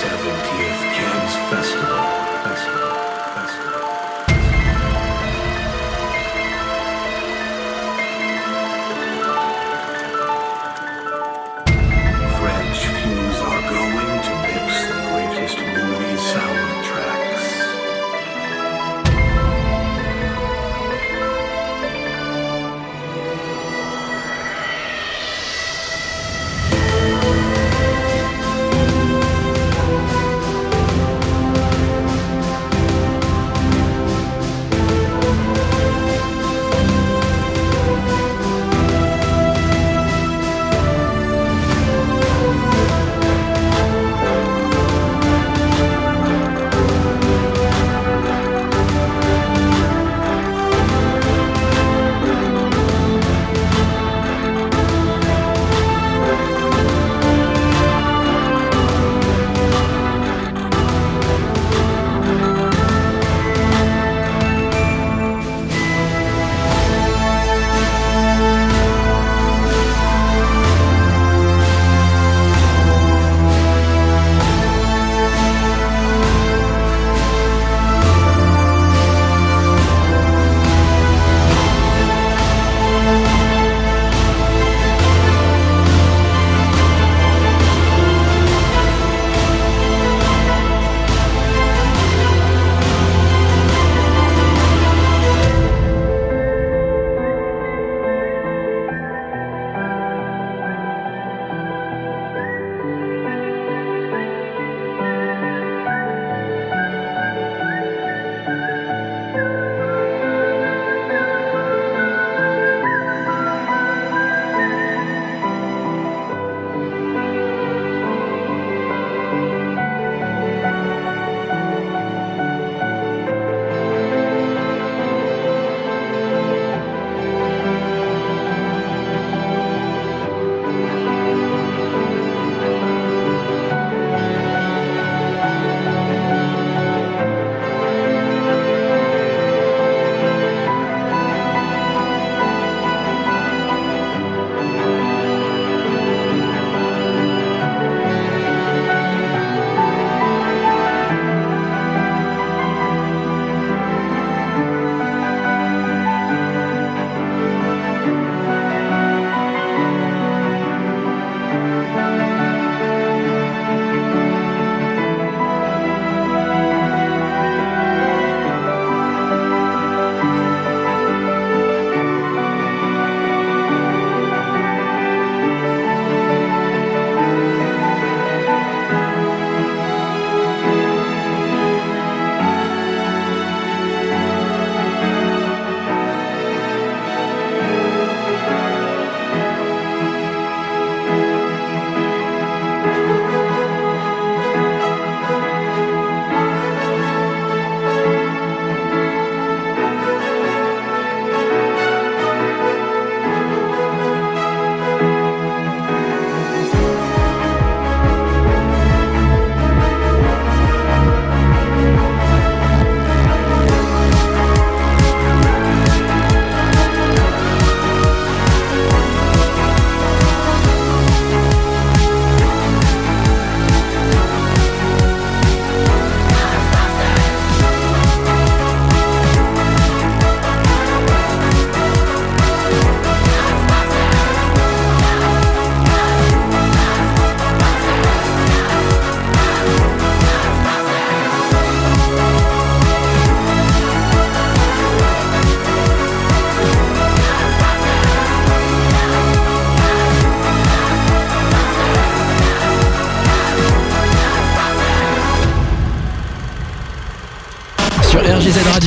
70th Cannes Festival. Festival.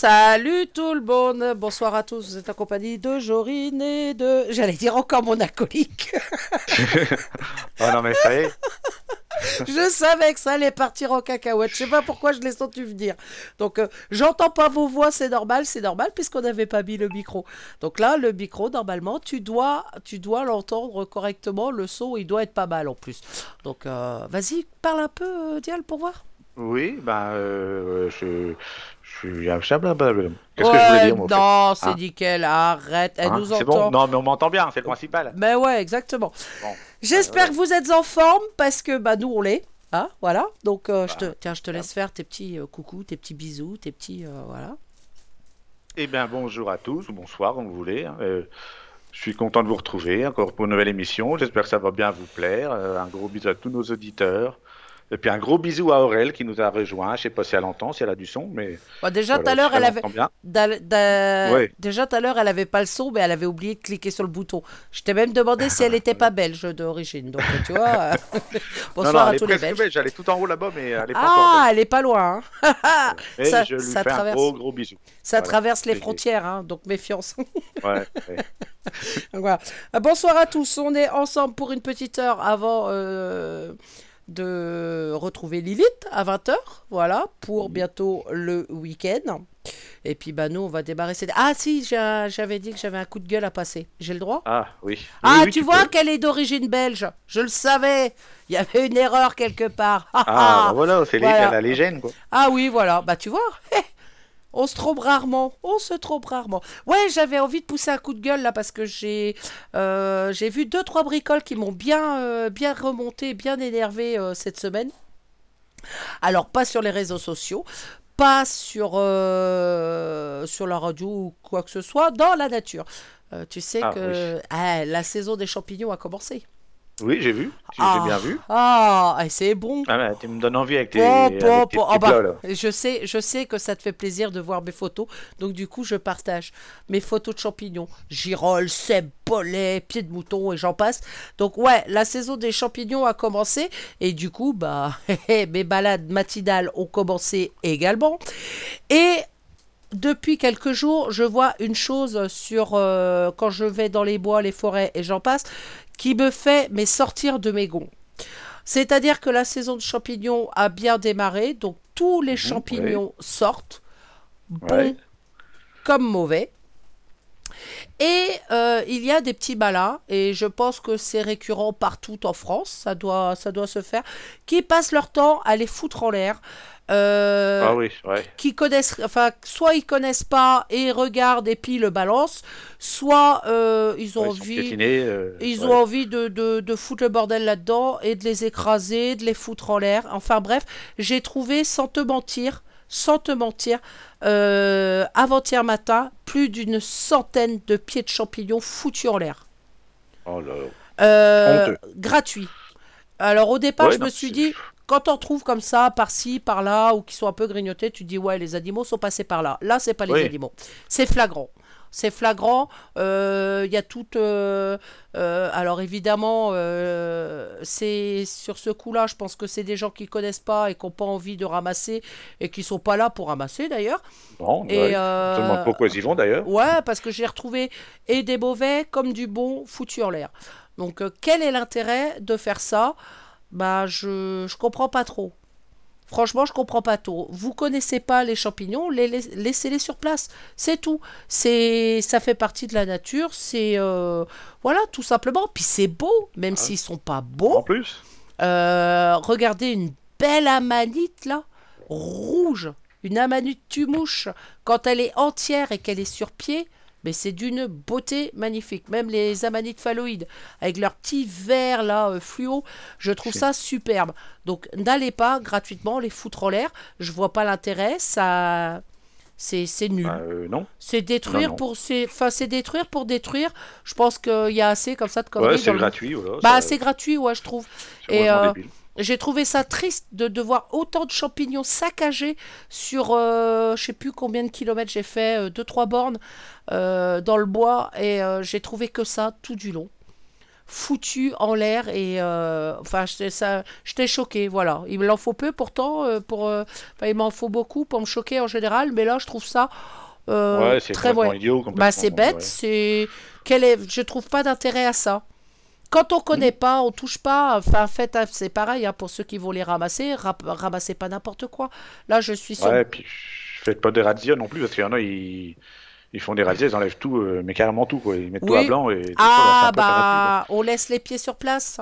Salut tout le monde, bonsoir à tous, vous êtes en compagnie de Jorine et de... J'allais dire encore mon alcoolique. Oh non, mais ça y est. je savais que ça allait partir en cacahuète, je sais pas pourquoi je l'ai senti venir. Donc euh, j'entends pas vos voix, c'est normal, c'est normal puisqu'on n'avait pas mis le micro. Donc là, le micro, normalement, tu dois, tu dois l'entendre correctement, le son, il doit être pas mal en plus. Donc euh, vas-y, parle un peu, euh, Dial, pour voir. Oui, ben, euh, je, blablabla. Qu'est-ce que je voulais dire, moi, non, c'est Hein nickel, arrête, elle Hein nous C'est entend. bon Non, mais on m'entend bien, c'est le principal. Mais ouais, exactement. Bon. J'espère Ouais, que vous êtes en forme parce que bah nous on l'est. Hein, voilà. Donc euh, je Bah, te tiens, je te laisse faire tes petits euh, coucous, tes petits bisous, tes petits euh, voilà. Eh bien, bonjour à tous, ou bonsoir, comme vous voulez. hein. Euh, je suis content de vous retrouver encore pour une nouvelle émission. J'espère que ça va bien vous plaire. Euh, un gros bisou à tous nos auditeurs. Et puis un gros bisou à Aurel qui nous a rejoint. Je sais pas si elle entend, si elle a du son, mais Bah, déjà tout à l'heure elle avait Ouais. déjà tout à l'heure elle avait pas le son mais elle avait oublié de cliquer sur le bouton. Je t'ai même demandé si elle était pas belge d'origine. Donc tu vois. Bonsoir non, non, à tous les Belges. belge. Elle est tout en haut là-bas, mais elle est pas Ah, elle est pas loin. hein. Et ça- je lui ça fais traverse. un gros, gros bisou. Ça Voilà. traverse les frontières, hein, donc méfiance. Ouais, ouais. Donc voilà. Bonsoir à tous, on est ensemble pour une petite heure avant euh, de retrouver Lilith à 20h, voilà, pour bientôt le week-end. Et puis bah nous on va démarrer cette... Ah si, j'avais dit que j'avais un coup de gueule à passer, j'ai le droit? Ah, oui. Ah Oui, tu vois qu'elle est d'origine belge, je le savais, il y avait une erreur quelque part. Ah, Ah, ah. bah voilà, c'est Voilà. la légende, quoi. Ah oui, voilà. Bah tu vois, on se trompe rarement. On se trompe rarement. Ouais, j'avais envie de pousser un coup de gueule là parce que j'ai euh, j'ai vu deux trois bricoles qui m'ont bien euh, bien remonté, bien énervé euh, cette semaine. Alors pas sur les réseaux sociaux, pas sur sur la radio ou quoi que ce soit, dans la nature. Tu sais Ah, que ah, la saison des champignons a commencé. Oui, j'ai vu. J'ai Ah. bien vu. Ah, et c'est bon. Ah, tu me donnes envie avec tes, Bon, avec tes Ah bah, là. je sais, je sais que ça te fait plaisir de voir mes photos, donc du coup je partage mes photos de champignons, girolles, cèpes, bolets, pieds de mouton et j'en passe. Donc ouais, la saison des champignons a commencé et du coup bah mes balades matinales ont commencé également. Et depuis quelques jours, je vois une chose sur euh, quand je vais dans les bois, les forêts et j'en passe, qui me fait mais sortir de mes gonds. C'est-à-dire que la saison de champignons a bien démarré, donc tous les champignons sortent, bons comme mauvais. Et euh, il y a des petits malins, et je pense que c'est récurrent partout en France, ça doit, ça doit se faire, qui passent leur temps à les foutre en l'air. Euh, Ah oui, ouais. qui connaissent, enfin, soit ils connaissent pas et regardent et puis le balancent, soit euh, ils ont Ouais, ils sont envie, piétinés, euh, ils ouais. ont envie de, de, de foutre le bordel là-dedans et de les écraser, de les foutre en l'air. Enfin bref, j'ai trouvé, sans te mentir, sans te mentir, avant-hier matin, plus d'une centaine de pieds de champignons foutus en l'air. Oh là. Honteux. gratuit. Alors au départ, je me suis dit, quand on trouve comme ça, par-ci, par-là, ou qui sont un peu grignotés, tu te dis, ouais, les animaux sont passés par là. Là, c'est pas les Oui. animaux. C'est flagrant. C'est flagrant. Euh, Il y a tout. euh, euh, alors évidemment, euh, c'est sur ce coup-là, je pense que c'est des gens qui connaissent pas et qui n'ont pas envie de ramasser et qui sont pas là pour ramasser d'ailleurs. Bon, Et, ouais. euh, Je me demande pourquoi ils y vont d'ailleurs. Ouais, parce que j'ai retrouvé et des mauvais comme du bon foutu en l'air. Donc euh, quel est l'intérêt de faire ça? Bah je je comprends pas trop. Franchement, je comprends pas trop. Vous connaissez pas les champignons, les, lais- laissez-les sur place. C'est tout. C'est ça fait partie de la nature. C'est euh, voilà tout simplement. Puis c'est beau, même s'ils sont pas beaux. En plus. Euh, regardez une belle amanite là, rouge, une amanite tumouche. Quand elle est entière et qu'elle est sur pied, mais c'est d'une beauté magnifique. Même les amanites phalloïdes, avec leur petit vert là euh, fluo, je trouve ça superbe. Donc n'allez pas gratuitement les foutre en l'air. Je vois pas l'intérêt. Ça, c'est c'est nul. Bah, euh, non. C'est détruire Non, non. pour enfin c'est détruire pour détruire. Je pense qu'il y a assez comme ça de conneries. Ouais, c'est dans le- gratuit. Voilà, Bah ça- c'est gratuit ouais je trouve. et, euh. J'ai trouvé ça triste de, de voir autant de champignons saccagés sur euh, je sais plus combien de kilomètres j'ai fait, 2-3 bornes euh, dans le bois et euh, j'ai trouvé que ça tout du long. Foutu en l'air et euh, enfin j'étais ça j'étais choqué voilà il m'en faut peu pourtant euh, pour euh, enfin, il m'en faut beaucoup pour me choquer en général mais là je trouve ça euh, ouais, très idiot. bah c'est bête, ouais. c'est quel est je trouve pas d'intérêt à ça. Quand on connaît pas, on touche pas, enfin faites c'est pareil hein, pour ceux qui vont les ramasser, ramassez pas n'importe quoi. Là, je suis sur Ouais, puis faites pas des razzias non plus, parce qu'il y en a, ils, ils font des razzias, ils enlèvent tout, euh, mais carrément tout, quoi. Ils mettent tout Oui. à blanc et fois, Ah un peu bah on laisse les pieds sur place.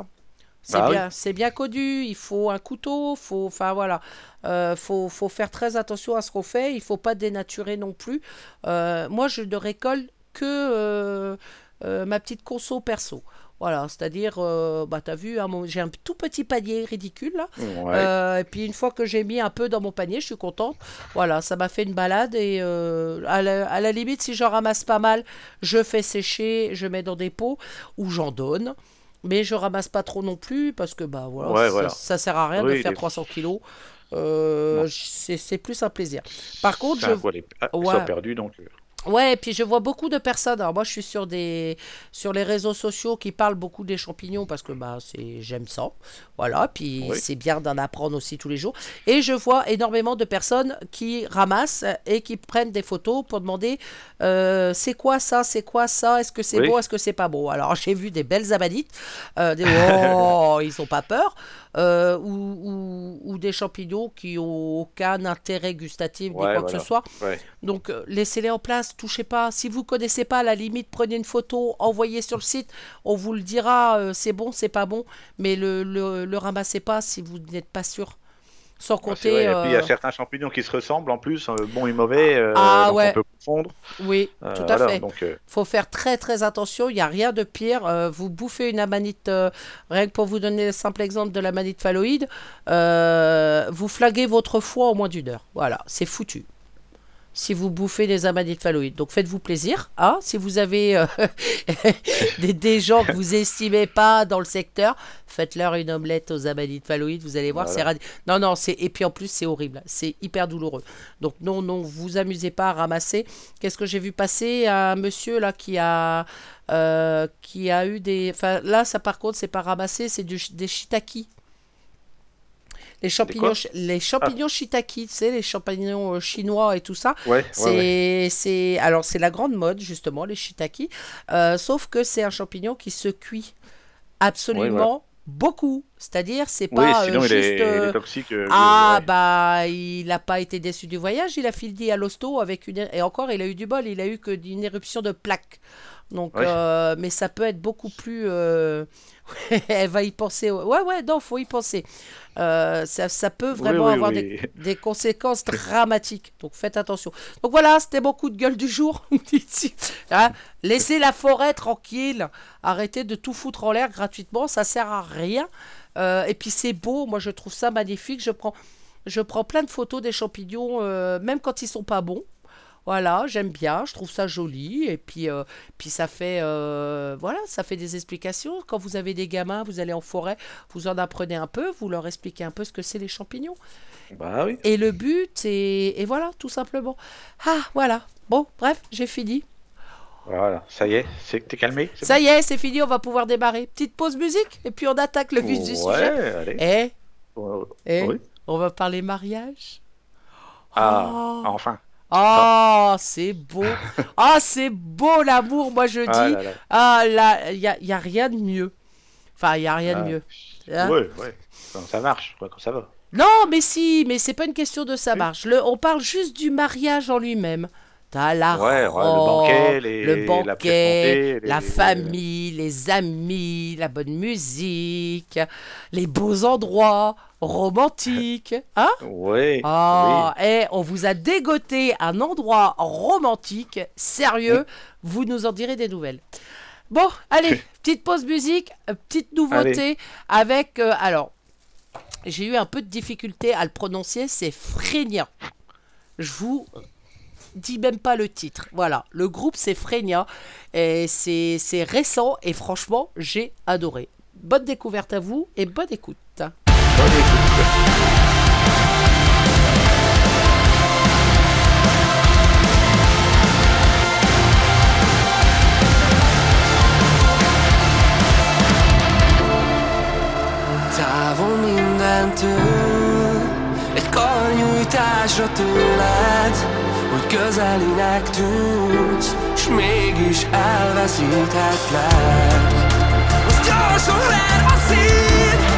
C'est Bah oui. bien, c'est bien connu. Il faut un couteau, faut, enfin voilà, Euh, faut, faut faire très attention à ce qu'on fait. Il faut pas dénaturer non plus. Euh, moi, je ne récolte que ma petite conso perso. Voilà, c'est-à-dire, euh, bah t'as vu, hein, j'ai un tout petit panier ridicule là. Ouais. Euh, et puis une fois que j'ai mis un peu dans mon panier, je suis contente. Voilà, ça m'a fait une balade et euh, à, la, à la limite, si j'en ramasse pas mal, je fais sécher, je mets dans des pots ou j'en donne. Mais je ramasse pas trop non plus parce que bah voilà, Ouais, ça, voilà. ça sert à rien de faire les- 300 kilos. Euh, c'est plus un plaisir. Par contre, je, poil ép- ah, Ouais. sont perdus, donc. Ouais, et puis je vois beaucoup de personnes. Alors moi, je suis sur des sur les réseaux sociaux qui parlent beaucoup des champignons parce que bah c'est j'aime ça. Voilà, puis Oui. c'est bien d'en apprendre aussi tous les jours. Et je vois énormément de personnes qui ramassent et qui prennent des photos pour demander euh, c'est quoi ça, c'est quoi ça, est-ce que c'est Oui. bon, est-ce que c'est pas bon. Alors j'ai vu des belles amanites, euh, des oh ils ont pas peur, euh, ou, ou, ou des champignons qui ont aucun intérêt gustatif ni Ouais, quoi que ce soit. Ouais. Donc euh, laissez-les en place, touchez pas. Si vous connaissez pas, à la limite, prenez une photo, envoyez sur le site. On vous le dira, euh, c'est bon, c'est pas bon, mais le, le, le ramassez pas si vous n'êtes pas sûr. Sans c'est compter. vrai. Et puis il y a euh, certains champignons qui se ressemblent en plus, euh, bons et mauvais. euh, Ah, donc ouais. On peut confondre. Oui, tout à voilà, fait. Donc, faut faire très très attention. Il n'y a rien de pire. Vous bouffez une amanite, rien que pour vous donner le simple exemple de l'amanite phalloïde, vous flaguez votre foie en moins d'une heure. Voilà, c'est foutu. Si vous bouffez des amanites phalloïdes. Donc faites-vous plaisir. Hein si vous avez euh, des, des gens que vous estimez pas dans le secteur, faites-leur une omelette aux amanites phalloïdes. Vous allez voir, Voilà. c'est radi- Non, non, c'est et puis en plus c'est horrible. C'est hyper douloureux. Donc non, non, vous amusez pas à ramasser. Qu'est-ce que j'ai vu passer? Un monsieur là qui a euh, qui a eu des. Enfin là, ça par contre, c'est pas ramassé, c'est du, des shiitake. Les champignons, les champignons shiitake, tu sais, les champignons euh, chinois et tout ça. ouais, ouais, C'est, ouais. alors c'est la grande mode justement les shiitake, euh, sauf que c'est un champignon qui se cuit absolument beaucoup. C'est-à-dire c'est Oui, pas sinon euh, il, est, juste. il est toxique. euh, ah ouais. bah il n'a pas été déçu du voyage, il a fini à l'hosto avec une et encore il a eu du bol, il a eu que d'une éruption de plaques. Donc euh, mais ça peut être beaucoup plus euh, elle va y penser. Ouais ouais non, faut y penser. Euh, ça, ça peut vraiment oui, avoir. Des, des conséquences dramatiques. Donc faites attention. Donc voilà, c'était mon coup de gueule du jour. Hein, laissez la forêt tranquille. Arrêtez de tout foutre en l'air gratuitement, ça sert à rien. Et puis c'est beau, moi je trouve ça magnifique. Je prends, je prends plein de photos des champignons, même quand ils sont pas bons. Voilà, j'aime bien, je trouve ça joli. Et puis, euh, puis ça fait, euh, voilà, ça fait des explications. Quand vous avez des gamins, vous allez en forêt, vous en apprenez un peu, vous leur expliquez un peu ce que c'est les champignons. Bah oui. Et le but, et, et voilà, tout simplement. Ah, voilà. Bon, bref, j'ai fini. Voilà, ça y est, c'est t'es calmé Ça y est, c'est fini, on va pouvoir démarrer. Petite pause musique, et puis on attaque le vif du Ouais, sujet. allez. Eh, Ouais, eh, oui. on va parler mariage. Ah, Oh. enfin. Oh, c'est beau. Ah, c'est beau l'amour, moi je dis. Ah là là. Ah là, il n'y a, y a rien de mieux. Enfin, il n'y a rien Ah. de mieux. Hein? Ouais, ouais. Quand ça marche, quoi, quand ça va. Non, mais si, mais c'est pas une question de ça marche. Le, on parle juste du mariage en lui-même. T'as la Ouais, ouais, le robe, banquet, les- le banquet, la les- famille, les amis, la bonne musique, les beaux endroits romantiques. Hein? Ouais. Ah, eh, on vous a dégoté un endroit romantique, sérieux, vous nous en direz des nouvelles. Bon, allez, petite pause musique, petite nouveauté avec, euh, alors, j'ai eu un peu de difficulté à le prononcer, c'est Frenia. Je vous dis même pas le titre. Voilà, le groupe c'est Frenia et c'est c'est récent et franchement, j'ai adoré. Bonne découverte à vous et bonne écoute. Bonne écoute. Távol mindentől Egy karnyújtásra tőled Hogy közelinek tűnsz S mégis elveszíthetlek. Most gyorsan ver a szív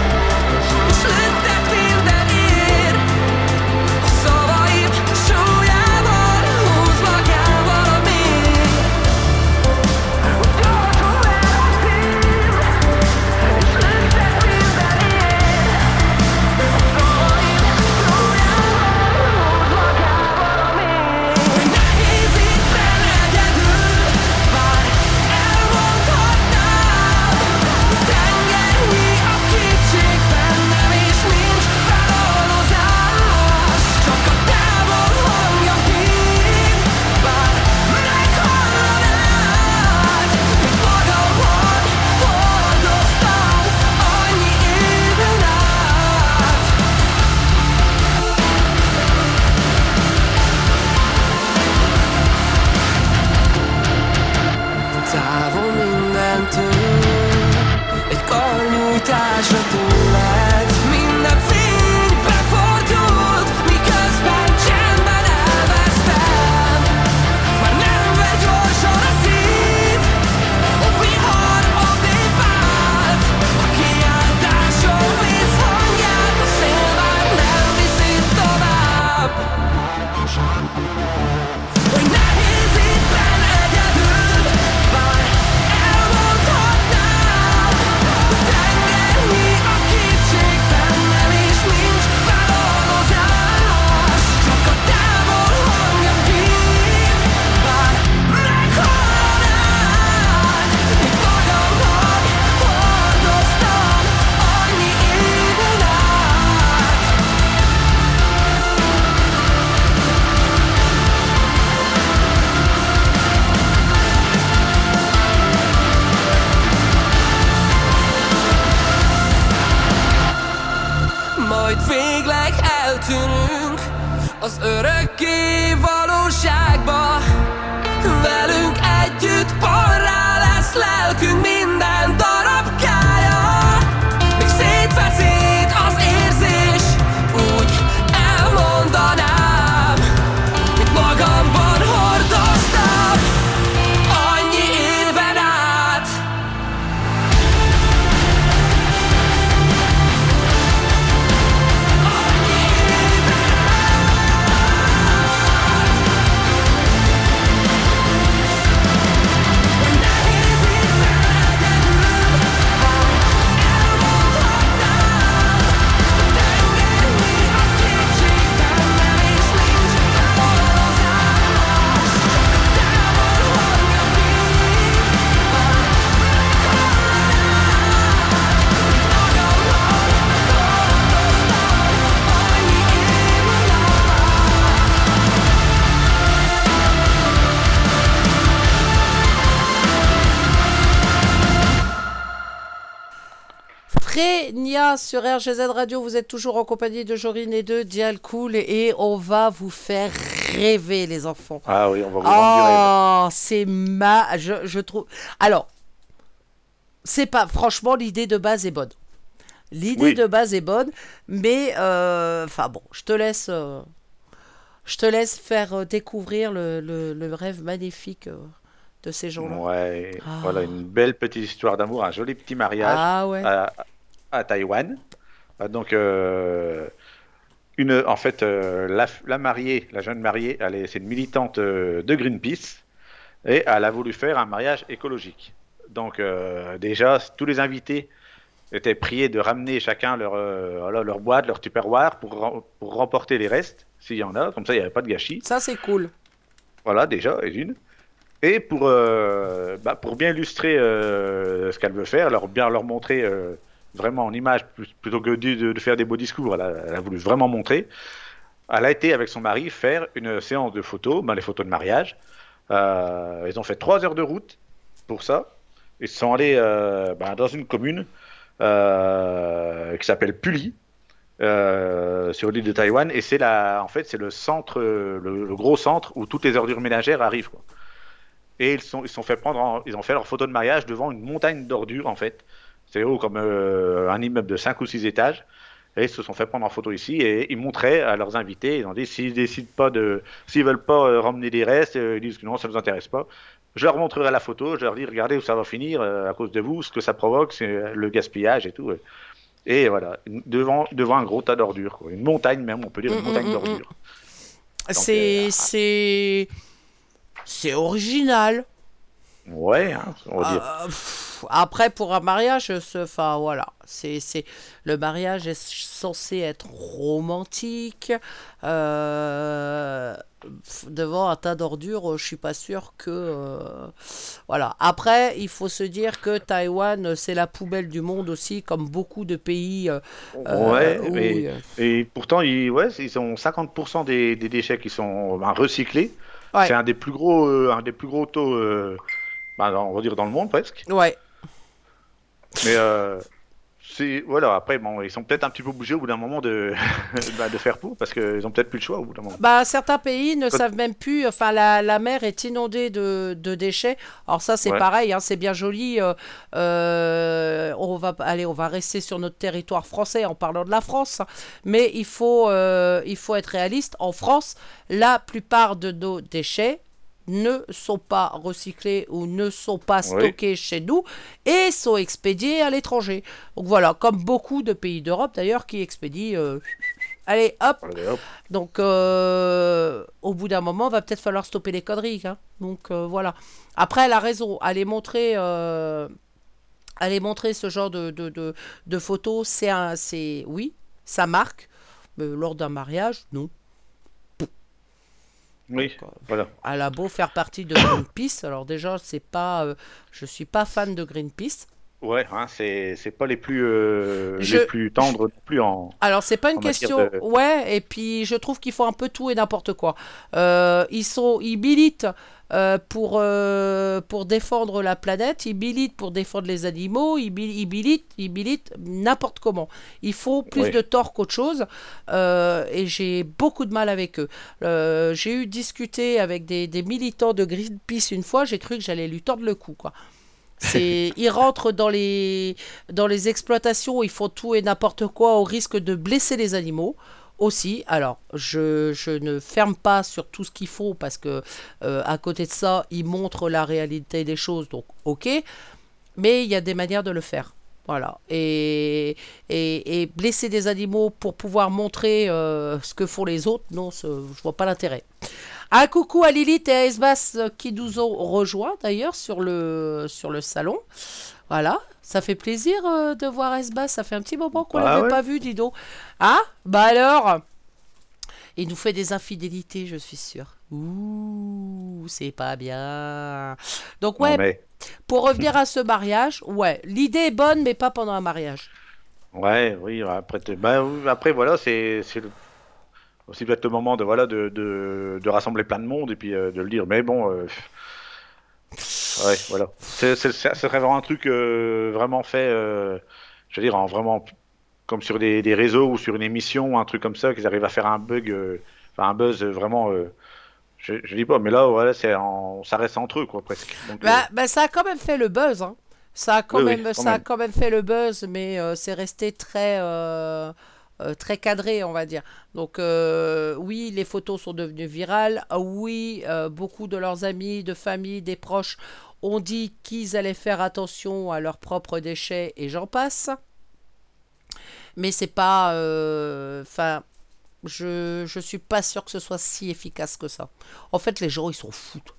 Nia sur RGZ Radio, vous êtes toujours en compagnie de Jorine et de Dial Cool et on va vous faire rêver les enfants. Ah oui, on va vous rêve. Oh, c'est ma... Je, je trouve... Alors, c'est pas... Franchement, l'idée de base est bonne. L'idée Oui. de base est bonne, mais... euh, Enfin bon, je te laisse... euh, Je te laisse faire euh, découvrir le, le- le rêve magnifique de ces gens-là. Ouais, Ah. voilà une belle petite histoire d'amour, un joli petit mariage Ah ouais. à, à Taïwan. Ah, Donc, euh, une, en fait, euh, la, la mariée, la jeune mariée, elle est, c'est une militante euh, de Greenpeace et elle a voulu faire un mariage écologique. Donc, euh, déjà, tous les invités étaient priés de ramener chacun leur, euh, leur boîte, leur tupperware pour, pour remporter les restes, s'il y en a. Comme ça, il n'y avait pas de gâchis. Ça, c'est cool. Voilà, déjà, et une. Et pour, euh, bah, pour bien illustrer euh, ce qu'elle veut faire, leur, bien leur montrer euh, vraiment en image, plutôt que de, faire des beaux discours, elle a, voulu vraiment montrer. Elle a été avec son mari faire une séance de photos, ben, les photos de mariage. Euh, ils ont fait trois heures de route pour ça. Ils sont allés euh, ben, dans une commune euh, qui s'appelle Puli, sur l'île de Taïwan, et c'est en fait, c'est le centre, le, gros centre où toutes les ordures ménagères arrivent. Et ils sont, ils sont fait prendre, en- ils ont fait leur photo de mariage devant une montagne d'ordures en fait. C'est haut comme euh, un immeuble de 5 ou 6 étages. Et ils se sont fait prendre en photo ici et ils montraient à leurs invités, ils ont dit s'ils décident pas de, s'ils veulent pas euh, ramener des restes, euh, ils disent que non, ça ne nous intéresse pas. Je leur montrerai la photo, je leur dis regardez où ça va finir à cause de vous, ce que ça provoque, c'est le gaspillage et tout. Et voilà, devant, devant un gros tas d'ordures, une montagne même, on peut dire une Mm, montagne mm, mm, d'ordures. C'est... euh, c'est... C'est original. Ouais, hein, on va dire. Euh, pff, après, pour un mariage, enfin voilà, c'est, le mariage est censé être romantique. euh, devant un tas d'ordures, je suis pas sûr que euh, voilà. Après, il faut se dire que Taïwan, c'est la poubelle du monde aussi, comme beaucoup de pays. euh, euh, ouais, où, mais- euh, Et pourtant, ils, ouais, ils ont 50% des, des déchets qui sont ben, recyclés. Ouais. C'est un des plus gros, euh, un des plus gros taux, ben, on va dire dans le monde presque. ouais. Mais euh, c'est voilà. Après, bon, ils sont peut-être un petit peu obligés au bout d'un moment de, bah, de faire pour parce qu'ils ont peut-être plus le choix au bout d'un moment. Bah, certains pays ne Quand- savent même plus. Enfin, la, la mer est inondée de, de déchets. Alors ça, c'est Ouais. pareil. hein, c'est bien joli. euh, euh, on va allez, on va rester sur notre territoire français en parlant de la France. Mais il faut, euh, il faut être réaliste. En France, la plupart de nos déchets ne sont pas recyclés ou ne sont pas Oui. stockés chez nous et sont expédiés à l'étranger. Donc voilà, comme beaucoup de pays d'Europe d'ailleurs qui expédient. euh, allez, hop, Allez, hop. donc, euh, au bout d'un moment, va peut-être falloir stopper les conneries. hein. Donc, euh, voilà. Après, elle a raison. Aller montrer, euh, aller montrer ce genre de, de, de, de photos, c'est un, c'est oui, ça marque. Mais lors d'un mariage, non. Oui, Donc, euh, voilà. Elle a beau faire partie de Greenpeace. Alors déjà, c'est pas, euh, je suis pas fan de Greenpeace. Ouais, hein, c'est c'est pas les plus euh, Je- les plus tendres non plus en. Alors, c'est pas une question. de- Ouais, et puis je trouve qu'ils font un peu tout et n'importe quoi. Euh, ils sont, ils militent euh, pour, euh, pour défendre la planète, ils militent pour défendre les animaux, ils, mil- ils militent, ils militent n'importe comment. Il faut plus Oui. de tort qu'autre chose euh, et j'ai beaucoup de mal avec eux. J'ai eu discuté avec des, des militants de Greenpeace une fois, j'ai cru que j'allais lui tordre le cou, quoi. C'est, ils rentrent dans les, dans les exploitations, ils font tout et n'importe quoi au risque de blesser les animaux aussi. Alors, je, je ne ferme pas sur tout ce qu'ils font parce que euh, à côté de ça, ils montrent la réalité des choses, donc ok. Mais il y a des manières de le faire. Voilà. Et, et, et blesser des animaux pour pouvoir montrer euh, ce que font les autres, non, je vois pas l'intérêt. Un coucou à Lilith et à Esbas euh, qui nous ont rejoints d'ailleurs sur le, sur le salon. Voilà, ça fait plaisir euh, de voir Esbas. Ça fait un petit moment qu'on Ah l'avait ouais. pas vu, dis donc. Ah, bah alors Il nous fait des infidélités, je suis sûre. Ouh, c'est pas bien. Donc ouais, mais, pour revenir à ce mariage, ouais, l'idée est bonne, mais pas pendant un mariage. ouais, oui, après, bah, après voilà, c'est c'est le- aussi peut-être le moment de, voilà, de, de, de rassembler plein de monde et puis euh, de le dire. Mais bon, euh, ouais, voilà. C'est- c'est- Ça serait vraiment un truc euh, vraiment fait, euh, je veux dire, en vraiment comme sur des, des réseaux ou sur une émission, un truc comme ça, qu'ils arrivent à faire un bug, euh, enfin un buzz vraiment. je, je dis pas, mais là, voilà, c'est en- ça reste entre eux, quoi, presque. Donc, Bah, bah, ça a quand même fait le buzz. hein. Ça a quand, Oui, oui, même, quand ça a même. quand même fait le buzz, mais c'est resté très, euh, très cadré, on va dire. Donc euh, oui, les photos sont devenues virales. Ah Oui, euh, beaucoup de leurs amis, de famille, des proches ont dit qu'ils allaient faire attention à leurs propres déchets et j'en passe. Mais c'est pas... Enfin... je, je suis pas sûr que ce soit si efficace que ça. En fait, les gens, ils s'en foutent.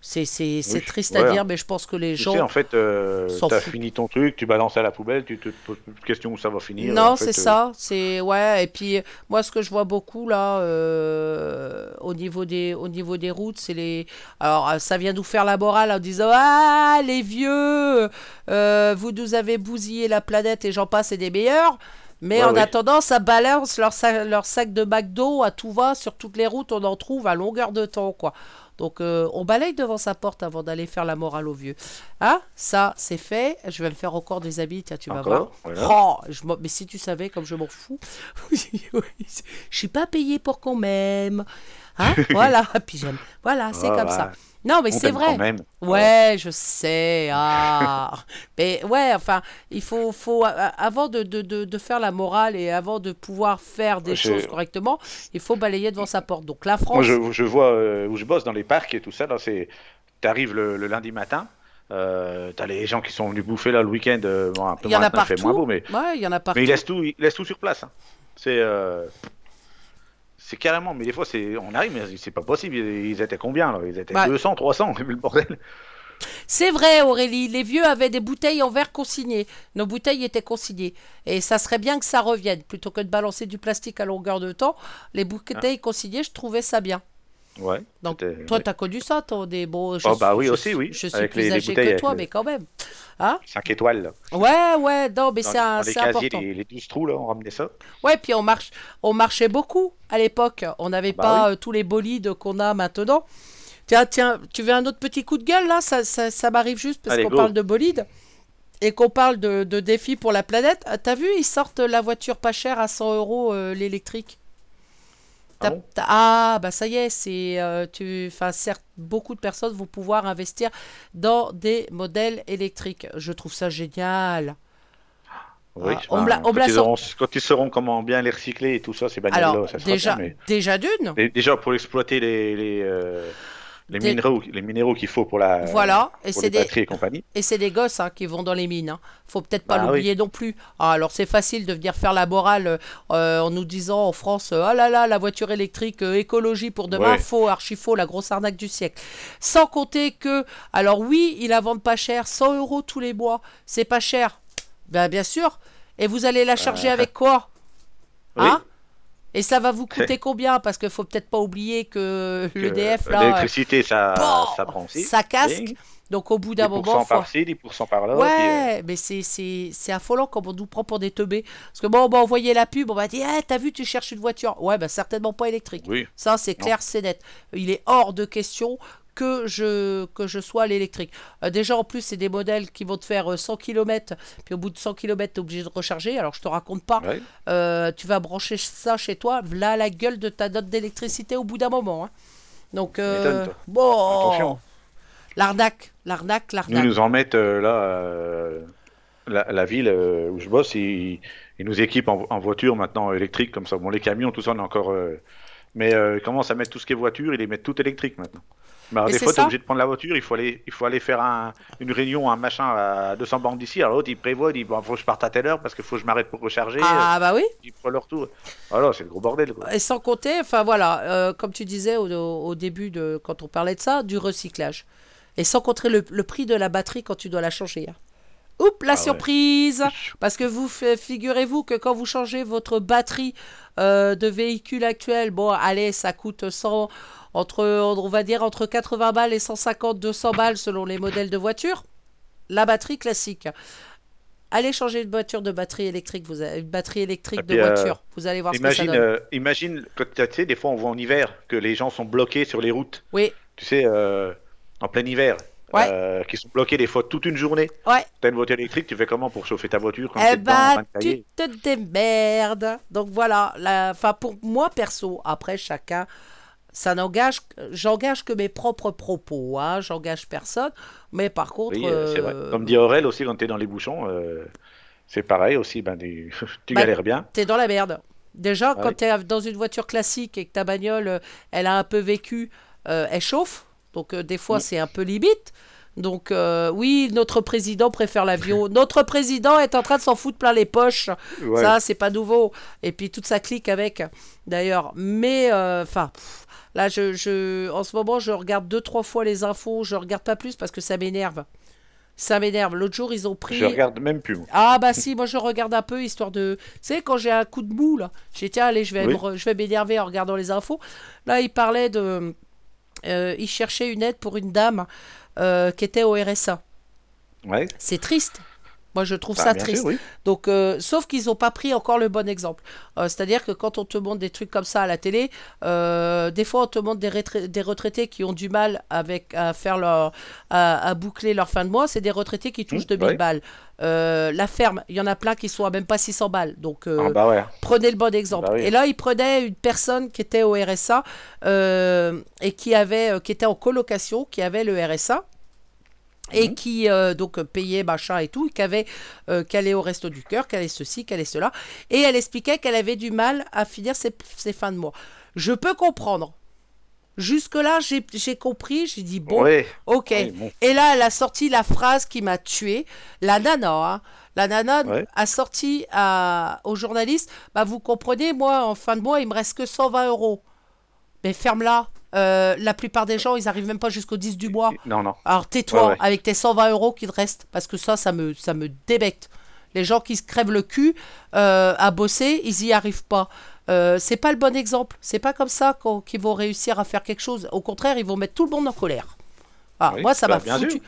C'est Oui, triste à dire, mais je pense que les Tu gens... sais, en fait, euh, t'as foutent. fini ton truc, tu balances à la poubelle, tu te poses plus de questions où ça va finir. Non, c'est euh, ça. C'est ouais. Et puis moi, ce que je vois beaucoup là, euh, au niveau des au niveau des routes, c'est les. Alors, ça vient nous faire la morale en disant ah les vieux, vous nous avez bousillé la planète et j'en passe et des meilleurs. Mais Ouais, en oui. attendant, ça balance leur, sa- leur sac de McDo à tout va sur toutes les routes. On en trouve à longueur de temps, quoi. Donc, euh, on balaye devant sa porte avant d'aller faire la morale aux vieux. Ah, ça, c'est fait. Je vais me faire encore des habits. Tiens, tu vas voir. Voilà. Oh, je mais si tu savais comme je m'en fous. je suis pas payé pour qu'on m'aime. Hein voilà, puis j'aime. Voilà, c'est comme ça. Non, mais c'est vrai. quand même. Ouais, je sais. Ah. mais ouais, enfin, il faut, faut euh, avant de, de, de, de faire la morale et avant de pouvoir faire des Je- choses correctement, il faut balayer devant sa porte. Donc la France, Moi, je, je vois euh, où je bosse dans les parcs et tout ça. Là, c'est, t'arrives le, le lundi matin. Euh, t'as les gens qui sont venus bouffer là le week-end. euh, bon, un peu il y en a il fait partout. moins beau, mais, Ouais, il y en a partout. mais ils laissent tout, ils laissent tout sur place. hein. C'est, euh, c'est carrément. Mais des fois, c'est, on arrive, mais c'est pas possible. Ils, étaient combien là? Ils étaient Ouais. 200, 300. Le bordel. C'est vrai, Aurélie, les vieux avaient des bouteilles en verre consignées. Nos bouteilles étaient consignées. Et ça serait bien que ça revienne. Plutôt que de balancer du plastique à longueur de temps, les bouteilles consignées, je trouvais ça bien. Ouais. Donc, toi, ouais. t'as connu ça, toi, des beaux. Oh, bah oui, je aussi, oui. Je suis plus les- les âgée bouteilles que toi, le- mais quand même. Hein? 5 étoiles. là. Ouais, ouais, non, mais c'est important. les, les 12 trous, là, on ramenait ça. Ouais, puis on, marche, on marchait beaucoup à l'époque. On n'avait Bah pas oui. euh, tous les bolides qu'on a maintenant. Tiens, tiens, tu veux un autre petit coup de gueule là? Ça, ça, ça m'arrive juste parce qu'on parle de bolide et qu'on parle de, de défis pour la planète. T'as vu, ils sortent la voiture pas chère à 100 euros euh, l'électrique? Ah bon Ah, bah ça y est, c'est euh, tu, enfin certes, beaucoup de personnes vont pouvoir investir dans des modèles électriques. Je trouve ça génial. Oui, Ah, on on quand, ils quand ils sauront comment bien les recycler et tout ça, ces bagnoles-là, Alors ça sera déjà, bien, mais- déjà d'une. déjà pour exploiter les, les, euh, les minéraux, les minéraux qu'il faut pour la Voilà, et pour c'est les des, batteries et compagnie. Et c'est des gosses hein, qui vont dans les mines. hein. Faut peut-être pas Bah l'oublier non plus. Ah, alors c'est facile de venir faire la morale euh, en nous disant en France Ah là là, la voiture électrique, euh, écologie pour demain, Ouais. faux, archi faux, la grosse arnaque du siècle. Sans compter que, alors oui, ils la vendent pas cher, 100 euros tous les mois, c'est pas cher. Ben, bien sûr. Et vous allez la charger avec quoi? Oui. Hein? Et ça va vous coûter combien? Parce qu'il faut peut-être pas oublier que l'EDF, là, L'électricité, ça, bon, ça prend aussi. ça casque. Ding. Donc au bout d'un 10% moment, faut... par-ci, 10% par-là. puis, euh, Ouais, mais c'est, c'est, c'est affolant comme on nous prend pour des teubés. Parce que bon, on va envoyer la pub, on va dire, Eh, t'as vu, tu cherches une voiture. Ouais, bah certainement pas électrique. oui. Ça, c'est clair, c'est net. Il est hors de question que je, que je sois à l'électrique. Euh, déjà, en plus, c'est des modèles qui vont te faire euh, 100 km, puis au bout de 100 km, tu es obligé de recharger. Alors, je te raconte pas, Ouais. euh, tu vas brancher ça chez toi, là la gueule de ta note d'électricité au bout d'un moment. hein. Donc, euh, bon, Attention. l'arnaque, l'arnaque, Nous l'arnaque. nous en mettent euh, là, euh, la, la ville euh, où je bosse, ils, ils nous équipent en, en voiture maintenant électrique comme ça. Bon, les camions, tout ça, on est encore. euh, mais euh, ils commencent à mettre tout ce qui est voiture, ils les mettent tout électrique maintenant. Alors, Mais des fois, tu ça. es obligé de prendre la voiture, il faut aller, il faut aller faire un- une réunion, un machin à 200 bornes d'ici. Alors l'autre, il prévoit, il dit bon, faut que je parte à telle heure parce qu'il faut que je m'arrête pour recharger. Ah, bah oui. Ils prennent leur tour. Voilà, c'est le gros bordel. Quoi. Et sans compter, enfin voilà, euh, comme tu disais au, début de quand on parlait de ça, du recyclage. Et sans compter le, le prix de la batterie quand tu dois la changer. hein. Oups, la Ah ouais. surprise Parce que vous figurez-vous que quand vous changez votre batterie euh, de véhicule actuel, bon, allez, ça coûte 100, entre, on va dire entre 80 balles et 150, 200 balles selon les modèles de voiture. La batterie classique. Allez changer une voiture de batterie électrique, vous avez une batterie électrique de euh, voiture. Vous allez voir ce que Imagine, ça donne. euh, imagine, tu sais, des fois on voit en hiver que les gens sont bloqués sur les routes. Oui, tu sais, euh, en plein hiver, Ouais. qui sont bloqués des fois toute une journée. ouais. T'as une voiture électrique, tu fais comment pour chauffer ta voiture quand Eh dedans, bah, tu te démerdes. Donc voilà, la... enfin pour moi perso, après chacun, ça n'engage, j'engage que mes propres propos, hein, j'engage personne. Mais par contre, Oui, euh, c'est vrai. euh, Comme dit Aurel aussi, quand t'es dans les bouchons, euh, c'est pareil aussi, ben, tu Bah, galères bien. t'es dans la merde. Déjà, Ah quand oui. tu es dans une voiture classique et que ta bagnole, elle a un peu vécu, euh, elle chauffe. Donc, euh, des fois, Mm. c'est un peu limite. Donc, euh, oui, notre président préfère l'avion. notre président est en train de s'en foutre plein les poches. Ouais. Ça, c'est pas nouveau. Et puis, toute sa clique avec, d'ailleurs. Mais, enfin, là, je, je, en ce moment, je regarde deux, trois fois les infos. Je regarde pas plus parce que ça m'énerve. Ça m'énerve. L'autre jour, ils ont pris. Je regarde même plus. Ah bah si, moi je regarde un peu histoire de... Tu sais, quand j'ai un coup de mou, là, j'ai dit, tiens, allez, je vais, Oui. me m'énerver en regardant les infos. Là, il parlait de... euh, il cherchait une aide pour une dame euh, qui était au RSA. Ouais. C'est triste. Moi, je trouve Bah, ça triste. sûr, oui. Donc, euh, sauf qu'ils n'ont pas pris encore le bon exemple. Euh, C'est-à-dire que quand on te montre des trucs comme ça à la télé, euh, des fois on te montre des, retrai- des retraités qui ont du mal avec à faire leur, à, à boucler leur fin de mois. C'est des retraités qui touchent Mmh, 2000 ouais. balles. La ferme, il y en a plein qui sont à même pas 600 balles. Donc, Ah, bah ouais. prenez le bon exemple. Bah oui. Et là, il prenait une personne qui était au RSA et qui avait, qui était en colocation, qui avait le RSA et Mhm. qui euh, donc payait machin et tout, et qui avait euh, qui allait au resto du cœur, qui allait ceci, qui allait cela, et elle expliquait qu'elle avait du mal à finir ses, ses fins de mois. Je peux comprendre. Jusque là, j'ai compris, j'ai dit bon, ok. Oui, bon. Et là, elle a sorti la phrase qui m'a tué. La nana, hein, la nana Ouais. a sorti à, aux journalistes, bah vous comprenez, moi, en fin de mois, il me reste que 120 euros. Mais ferme-la. Euh, la plupart des gens, ils arrivent même pas jusqu'au 10 du mois. Non, non. Alors tais-toi Ouais, ouais. avec tes 120 euros qui te restent, parce que ça, ça me, ça me débecte. Les gens qui se crèvent le cul euh, à bosser, ils y arrivent pas. Euh, c'est pas le bon exemple. C'est pas comme ça qu'ils vont réussir à faire quelque chose. Au contraire, ils vont mettre tout le monde en colère. Ah, Oui, moi, ça bah, m'a foutu. sûr.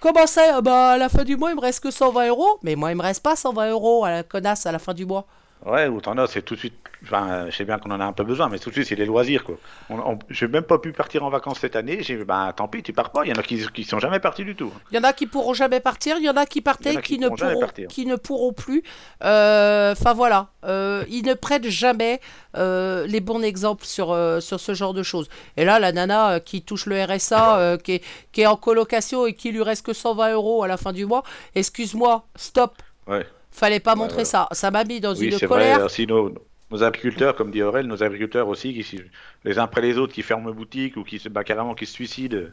Comment ça? Ah bah, À la fin du mois, il me reste que 120 euros. Mais moi, il me reste pas 120 euros à la connasse à la fin du mois. Ouais, ou t'en as, c'est tout de suite. Enfin, je sais bien qu'on en a un peu besoin, mais tout de suite, c'est les loisirs, quoi. On, on- j'ai même pas pu partir en vacances cette année. J'ai, ben, tant pis, tu pars pas. Il y en a qui, qui sont jamais partis du tout. Il y en a qui pourront jamais partir, il y en a qui partaient, a qui, qui ne pourront partir. qui ne pourront plus. Euh, Enfin voilà, Euh, ils ne prennent jamais euh, les bons exemples sur, sur ce genre de choses. Et là, la nana qui touche le RSA, qui, est, qui est en colocation et qui lui reste que 120 euros à la fin du mois, excuse-moi, stop, Ouais. Fallait pas Ouais, montrer ça. Ça m'a mis dans Oui, une c'est colère. vrai. Aussi, nos, nos agriculteurs, comme dit Aurel, nos agriculteurs aussi, qui, si- les uns après les autres, qui ferment boutique ou qui se, bah, carrément qui se suicident.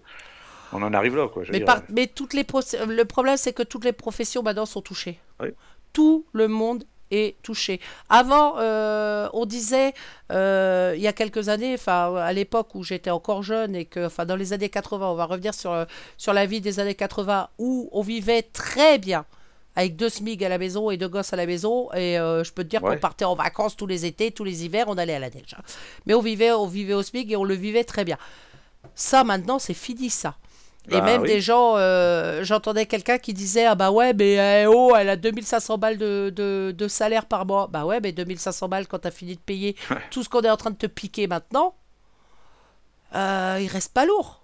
On en arrive là, quoi. je Mais, dire. par- mais toutes les pro- le problème, c'est que toutes les professions maintenant sont touchées. Oui. Tout le monde est touché. Avant, euh, on disait, euh, il y a quelques années, enfin à l'époque où j'étais encore jeune et que, enfin dans les années 80, on va revenir sur, euh, sur la vie des années 80 où on vivait très bien avec deux SMIG à la maison et deux gosses à la maison. Et euh, je peux te dire Ouais. qu'on partait en vacances tous les étés, tous les hivers, on allait à la neige. hein. Mais on vivait, on vivait au SMIG et on le vivait très bien. Ça, maintenant, c'est fini, ça. Et Bah même oui. des gens, euh, j'entendais quelqu'un qui disait Ah bah ouais, mais eh, oh, elle a 2500 balles de, de, de salaire par mois. Bah ouais, mais 2500 balles quand t'as fini de payer tout ce qu'on est en train de te piquer maintenant, euh, il reste pas lourd.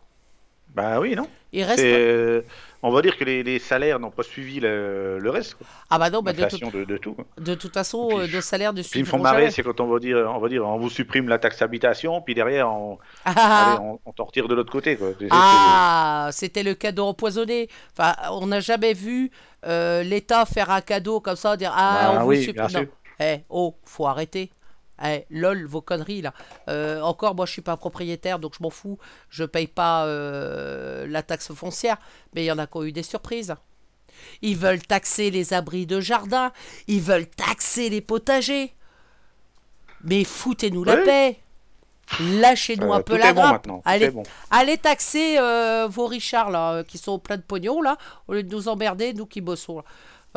Bah oui, non Il reste. C'est, euh, On va dire que les, les salaires n'ont pas suivi le, le reste. quoi. Ah bah non, bah de, de, de tout. quoi. de toute façon, puis, euh, nos salaires ne Ce qui me font marrer, c'est quand on va dire, on va dire, on vous supprime la taxe d'habitation, puis derrière, on, Ah, ah, allez, on, on t'en retire de l'autre côté. Quoi. Ah, c'était le cadeau empoisonné. Enfin, on n'a jamais vu euh, l'État faire un cadeau comme ça, dire ah Bah on oui, vous supprime. Eh, oh, faut arrêter. Eh, lol, vos conneries là. Euh, encore, moi je suis pas propriétaire, donc je m'en fous. Je paye pas euh, la taxe foncière, mais il y en a qui ont eu des surprises. Ils veulent taxer les abris de jardin, ils veulent taxer les potagers. Mais foutez-nous la paix. Lâchez-nous Euh, un peu la bon grappe. Allez, bon. allez taxer vos Richards là, qui sont pleins de pognon là, au lieu de nous emmerder, nous qui bossons. là.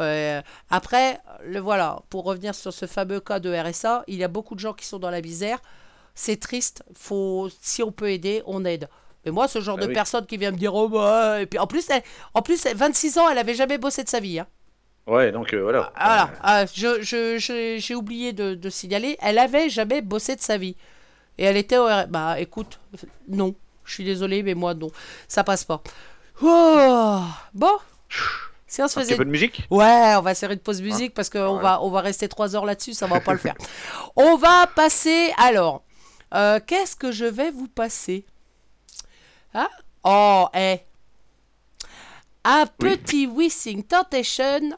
Euh, après, le voilà, pour revenir sur ce fameux cas de RSA, il y a beaucoup de gens qui sont dans la misère. C'est triste. Faut, si on peut aider, on aide. Mais moi, ce genre Bah de oui. personne qui vient me dire, oh bah, et puis en plus, elle, en plus, elle- 26 ans, elle avait jamais bossé de sa vie. Hein. Ouais, donc euh, voilà. Voilà, Ah, je, je- je- j'ai oublié de, de signaler, elle avait jamais bossé de sa vie. Et elle était au R- Bah écoute, non, je suis désolé, mais moi non, ça passe pas. Oh, bon, si on se Un faisait. petit peu de musique? Ouais, on va faire une pause musique parce qu'on Ouais. va, on va rester trois heures là-dessus, ça va pas le faire. On va passer. Alors, euh, qu'est-ce que je vais vous passer? Hein? Oh, eh. Un Oui. petit Wishing Temptation.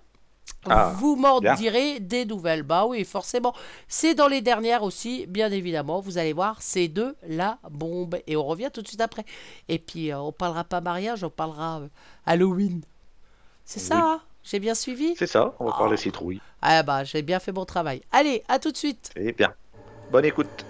Ah, vous m'en direz des nouvelles. Bah oui, forcément. C'est dans les dernières aussi, bien évidemment. Vous allez voir, c'est de la bombe. Et on revient tout de suite après. Et puis, euh, on parlera pas mariage, on parlera euh, Halloween. C'est ça, Oui. hein J'ai bien suivi C'est ça, on va Oh. parler citrouille. Ah bah, j'ai bien fait mon travail. Allez, à tout de suite. C'est bien. Bonne écoute.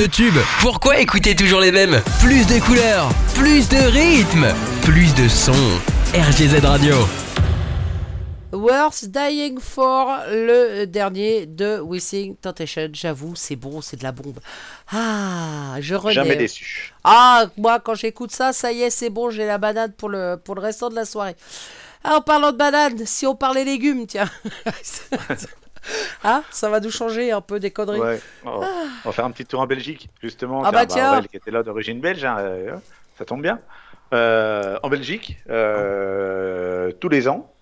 De tubes. Pourquoi écouter toujours les mêmes? Plus de couleurs, plus de rythme, plus de sons. RGZ Radio. Worth Dying For, le dernier de Wishing Temptation. J'avoue, c'est bon, c'est de la bombe. Ah, je renais. Jamais déçu. Ah, moi, quand j'écoute ça, ça y est, c'est bon, j'ai la banane pour le, pour le restant de la soirée. Ah, en parlant de banane, si on parlait légumes, tiens. ah, ça va nous changer un peu des conneries. Ouais. On va- on va faire un petit tour en Belgique, justement. Ah bah tiens. Aurel qui était là d'origine belge, hein, euh, ça tombe bien. Euh, en Belgique, euh, tous les ans,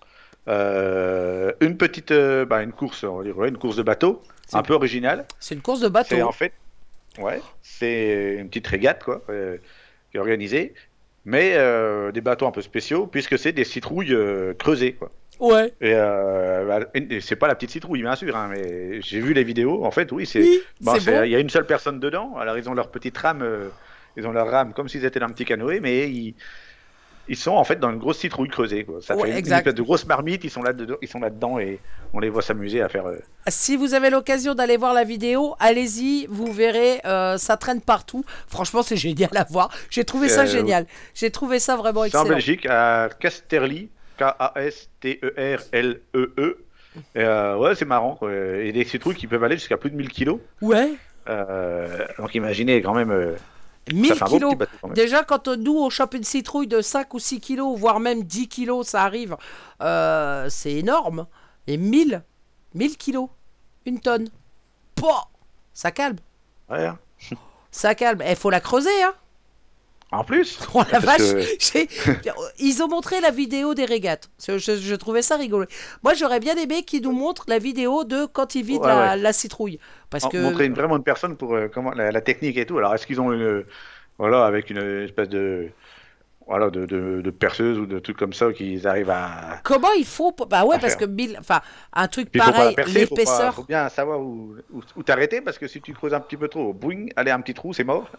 une petite, bah, une course, on ouais, une course de bateau, un peu originale. C'est une course de bateau. C'est en fait, ouais, c'est une petite régate quoi, qui est organisée, mais des bateaux un peu spéciaux puisque c'est des citrouilles creusées quoi. Ouais. Et, euh, bah, et c'est pas la petite citrouille bien sûr, hein, mais j'ai vu les vidéos. En fait, oui, c'est, Oui, bon, c'est c'est- bon. il y a une seule personne dedans. Alors ils ont leur petite rame, euh, ils ont leur rame comme s'ils étaient dans un petit canoë, mais ils ils sont en fait dans une grosse citrouille creusée. Quoi. Ça Ouais, fait une espèce de grosse marmite. Ils sont là dedans, ils sont là dedans et on les voit s'amuser à faire. euh, Si vous avez l'occasion d'aller voir la vidéo, allez-y, vous verrez, ça traîne partout. Franchement, c'est génial à voir. J'ai trouvé ça génial. J'ai trouvé ça vraiment C'est en excellent. Belgique, à Casterly, K-A-S-T-E-R-L-E-E. Et, euh, ouais, c'est marrant. quoi. Et des citrouilles qui peuvent aller jusqu'à plus de 1000 kilos. Ouais, Euh, donc imaginez quand même. euh, 1000 ça fait un beau kilos. petit bateau quand même. Déjà, quand nous, on chope une citrouille de 5 ou 6 kilos, voire même 10 kilos, ça arrive, euh, c'est énorme. Et 1000, 1000 kilos, une tonne. Pouah ça calme, Ouais, hein. ça calme. Il faut la creuser, hein. En plus. Oh la vache que- Ils ont montré la vidéo des régates. Je, trouvais ça rigolo. Moi, j'aurais bien aimé qu'ils nous montrent la vidéo de quand ils vident Ouais, la, ouais. la citrouille. Parce En- que... Montrer une, vraiment une personne pour euh, comment la, la technique et tout. Alors est-ce qu'ils ont une, voilà, avec une espèce de, voilà, de, de, ou de trucs comme ça qu'ils arrivent à. Comment il faut Bah ouais, parce faire. que Bill... Enfin, un truc Puis pareil, la percer, faut, l'épaisseur... bien savoir où, où, où t'arrêter parce que si tu creuses un petit peu trop, boing, allez un petit trou, c'est mort.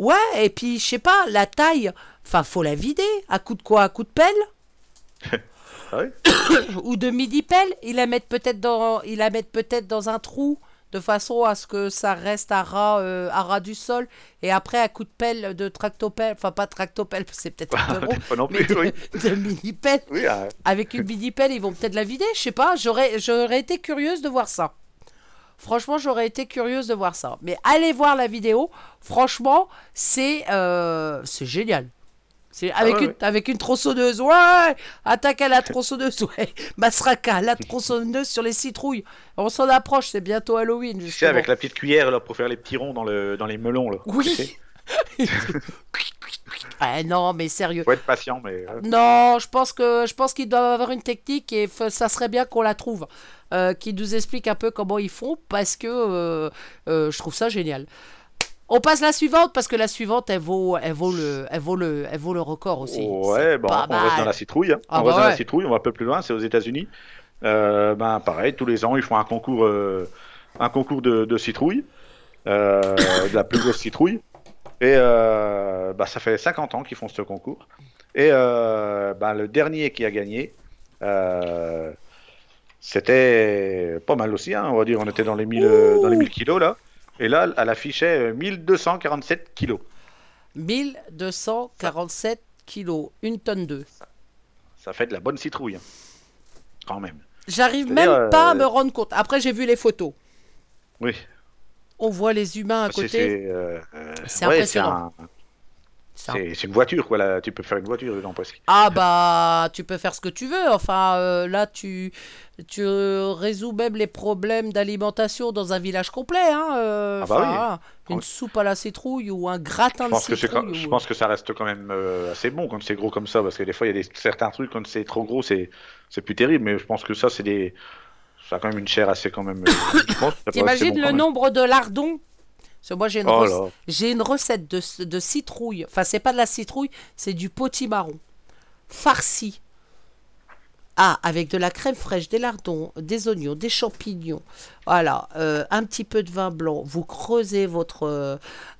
Ouais, et puis, je sais pas, la taille... Enfin, faut la vider. À coup de quoi? À coup de pelle? Ah Ou de midi-pelle? Ils la mettent peut-être dans... Ils la mettent peut-être dans un trou de façon à ce que ça reste à ras, euh, à ras du sol. Et après, à coup de pelle, de tractopelle... Enfin, pas tractopelle, c'est peut-être un peu. Pas non mais de, oui. de mini-pelle. Oui, ah, Avec une mini-pelle, ils vont peut-être la vider, je sais pas. J'aurais, j'aurais été curieuse de voir ça. Franchement, j'aurais été curieuse de voir ça. Mais allez voir la vidéo. Franchement, c'est, euh, c'est génial. C'est avec, ouais, une, ouais. avec une tronçonneuse. Ouais Attaque à la tronçonneuse. Ouais Masraka, la tronçonneuse sur les citrouilles. On s'en approche, c'est bientôt Halloween. tu sais, avec la petite cuillère là, pour faire les petits ronds dans, le, dans les melons. Là. Oui Ah, Non, mais sérieux. Faut être patient, mais. Non, je pense que je pense qu'ils doivent avoir une technique et ça serait bien qu'on la trouve, euh, qui nous explique un peu comment ils font parce que euh, euh, je trouve ça génial. On passe la suivante parce que la suivante elle vaut elle vaut le elle vaut le elle vaut le record aussi. Ouais, bon, on reste dans mal. la citrouille. hein. Ah on bah reste dans la citrouille, on va un peu plus loin, c'est aux États-Unis. Ben, pareil, tous les ans, ils font un concours, un concours de, de citrouille, de la plus grosse citrouille. Et euh, bah, ça fait 50 ans qu'ils font ce concours. Et euh, ben, le dernier qui a gagné, euh, c'était pas mal aussi, hein, on va dire, on était dans les 1000, euh, dans les 1000 kilos là. Et là, elle affichait euh, 1247 kilos. 1247 kilos, une tonne deux. Ça fait de la bonne citrouille, hein. quand même. J'arrive même pas à euh, me rendre compte. Après j'ai vu les photos. Oui. On voit les humains à C'est- côté. C'est euh, euh, ouais, impressionnant. un- C'est un- C'est c'est une voiture, quoi. Là. Tu peux faire une voiture dedans presque. Ah bah tu peux faire ce que tu veux. Enfin euh, là tu tu résous même les problèmes d'alimentation dans un village complet. Hein, euh, Ah bah oui. voilà. Une Oui. soupe à la citrouille ou un gratin Je de pense, que c'est citrouille. quand- je pense que ça reste quand même euh, assez bon quand c'est gros comme ça, parce que des fois, il y a des, certains trucs, quand c'est trop gros, c'est plus terrible. Mais je pense que ça, c'est des. Ça a quand même une chair assez quand même. que T'imagines le nombre de lardons Parce que moi j'ai une, Oh rec- j'ai une recette de, de citrouille. Enfin c'est pas de la citrouille, c'est du potimarron farci. Ah, avec de la crème fraîche, des lardons, des oignons, des champignons. Voilà, euh, un petit peu de vin blanc. Vous creusez votre, euh,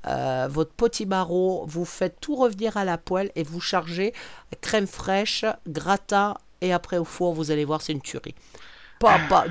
euh, votre potimarron, vous faites tout revenir à la poêle et vous chargez crème fraîche, gratin et après au four, vous allez voir, c'est une tuerie.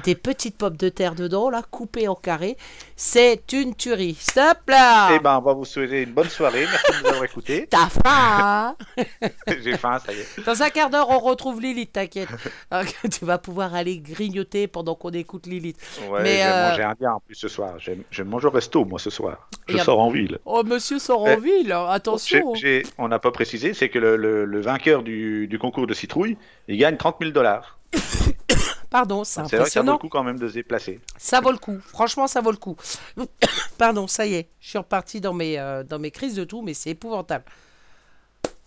Des petites pommes de terre dedans, là, coupées en carré. C'est une tuerie. Stop là Eh ben, on va vous souhaiter une bonne soirée. Merci de nous avoir écoutés. T'as faim, hein J'ai faim, ça y est. Dans un quart d'heure, on retrouve Lilith, t'inquiète. Donc, tu vas pouvoir aller grignoter pendant qu'on écoute Lilith. Ouais, Mais, j'ai euh, mangé indien en plus ce soir. Je, je mange au resto, moi, ce soir. Je Et sors en ville. Oh, monsieur Eh, Soronville, J'ai- attention. j'ai- on n'a pas précisé, c'est que le, le- le vainqueur du, du concours de citrouille, il gagne 30 000 dollars. Pardon, c'est C'est vrai que ça vaut impressionnant. le coup quand même de se déplacer. Ça vaut le coup. Franchement, ça vaut le coup. Pardon, ça y est. Je suis reparti dans mes, euh, dans mes crises de tout, mais c'est épouvantable.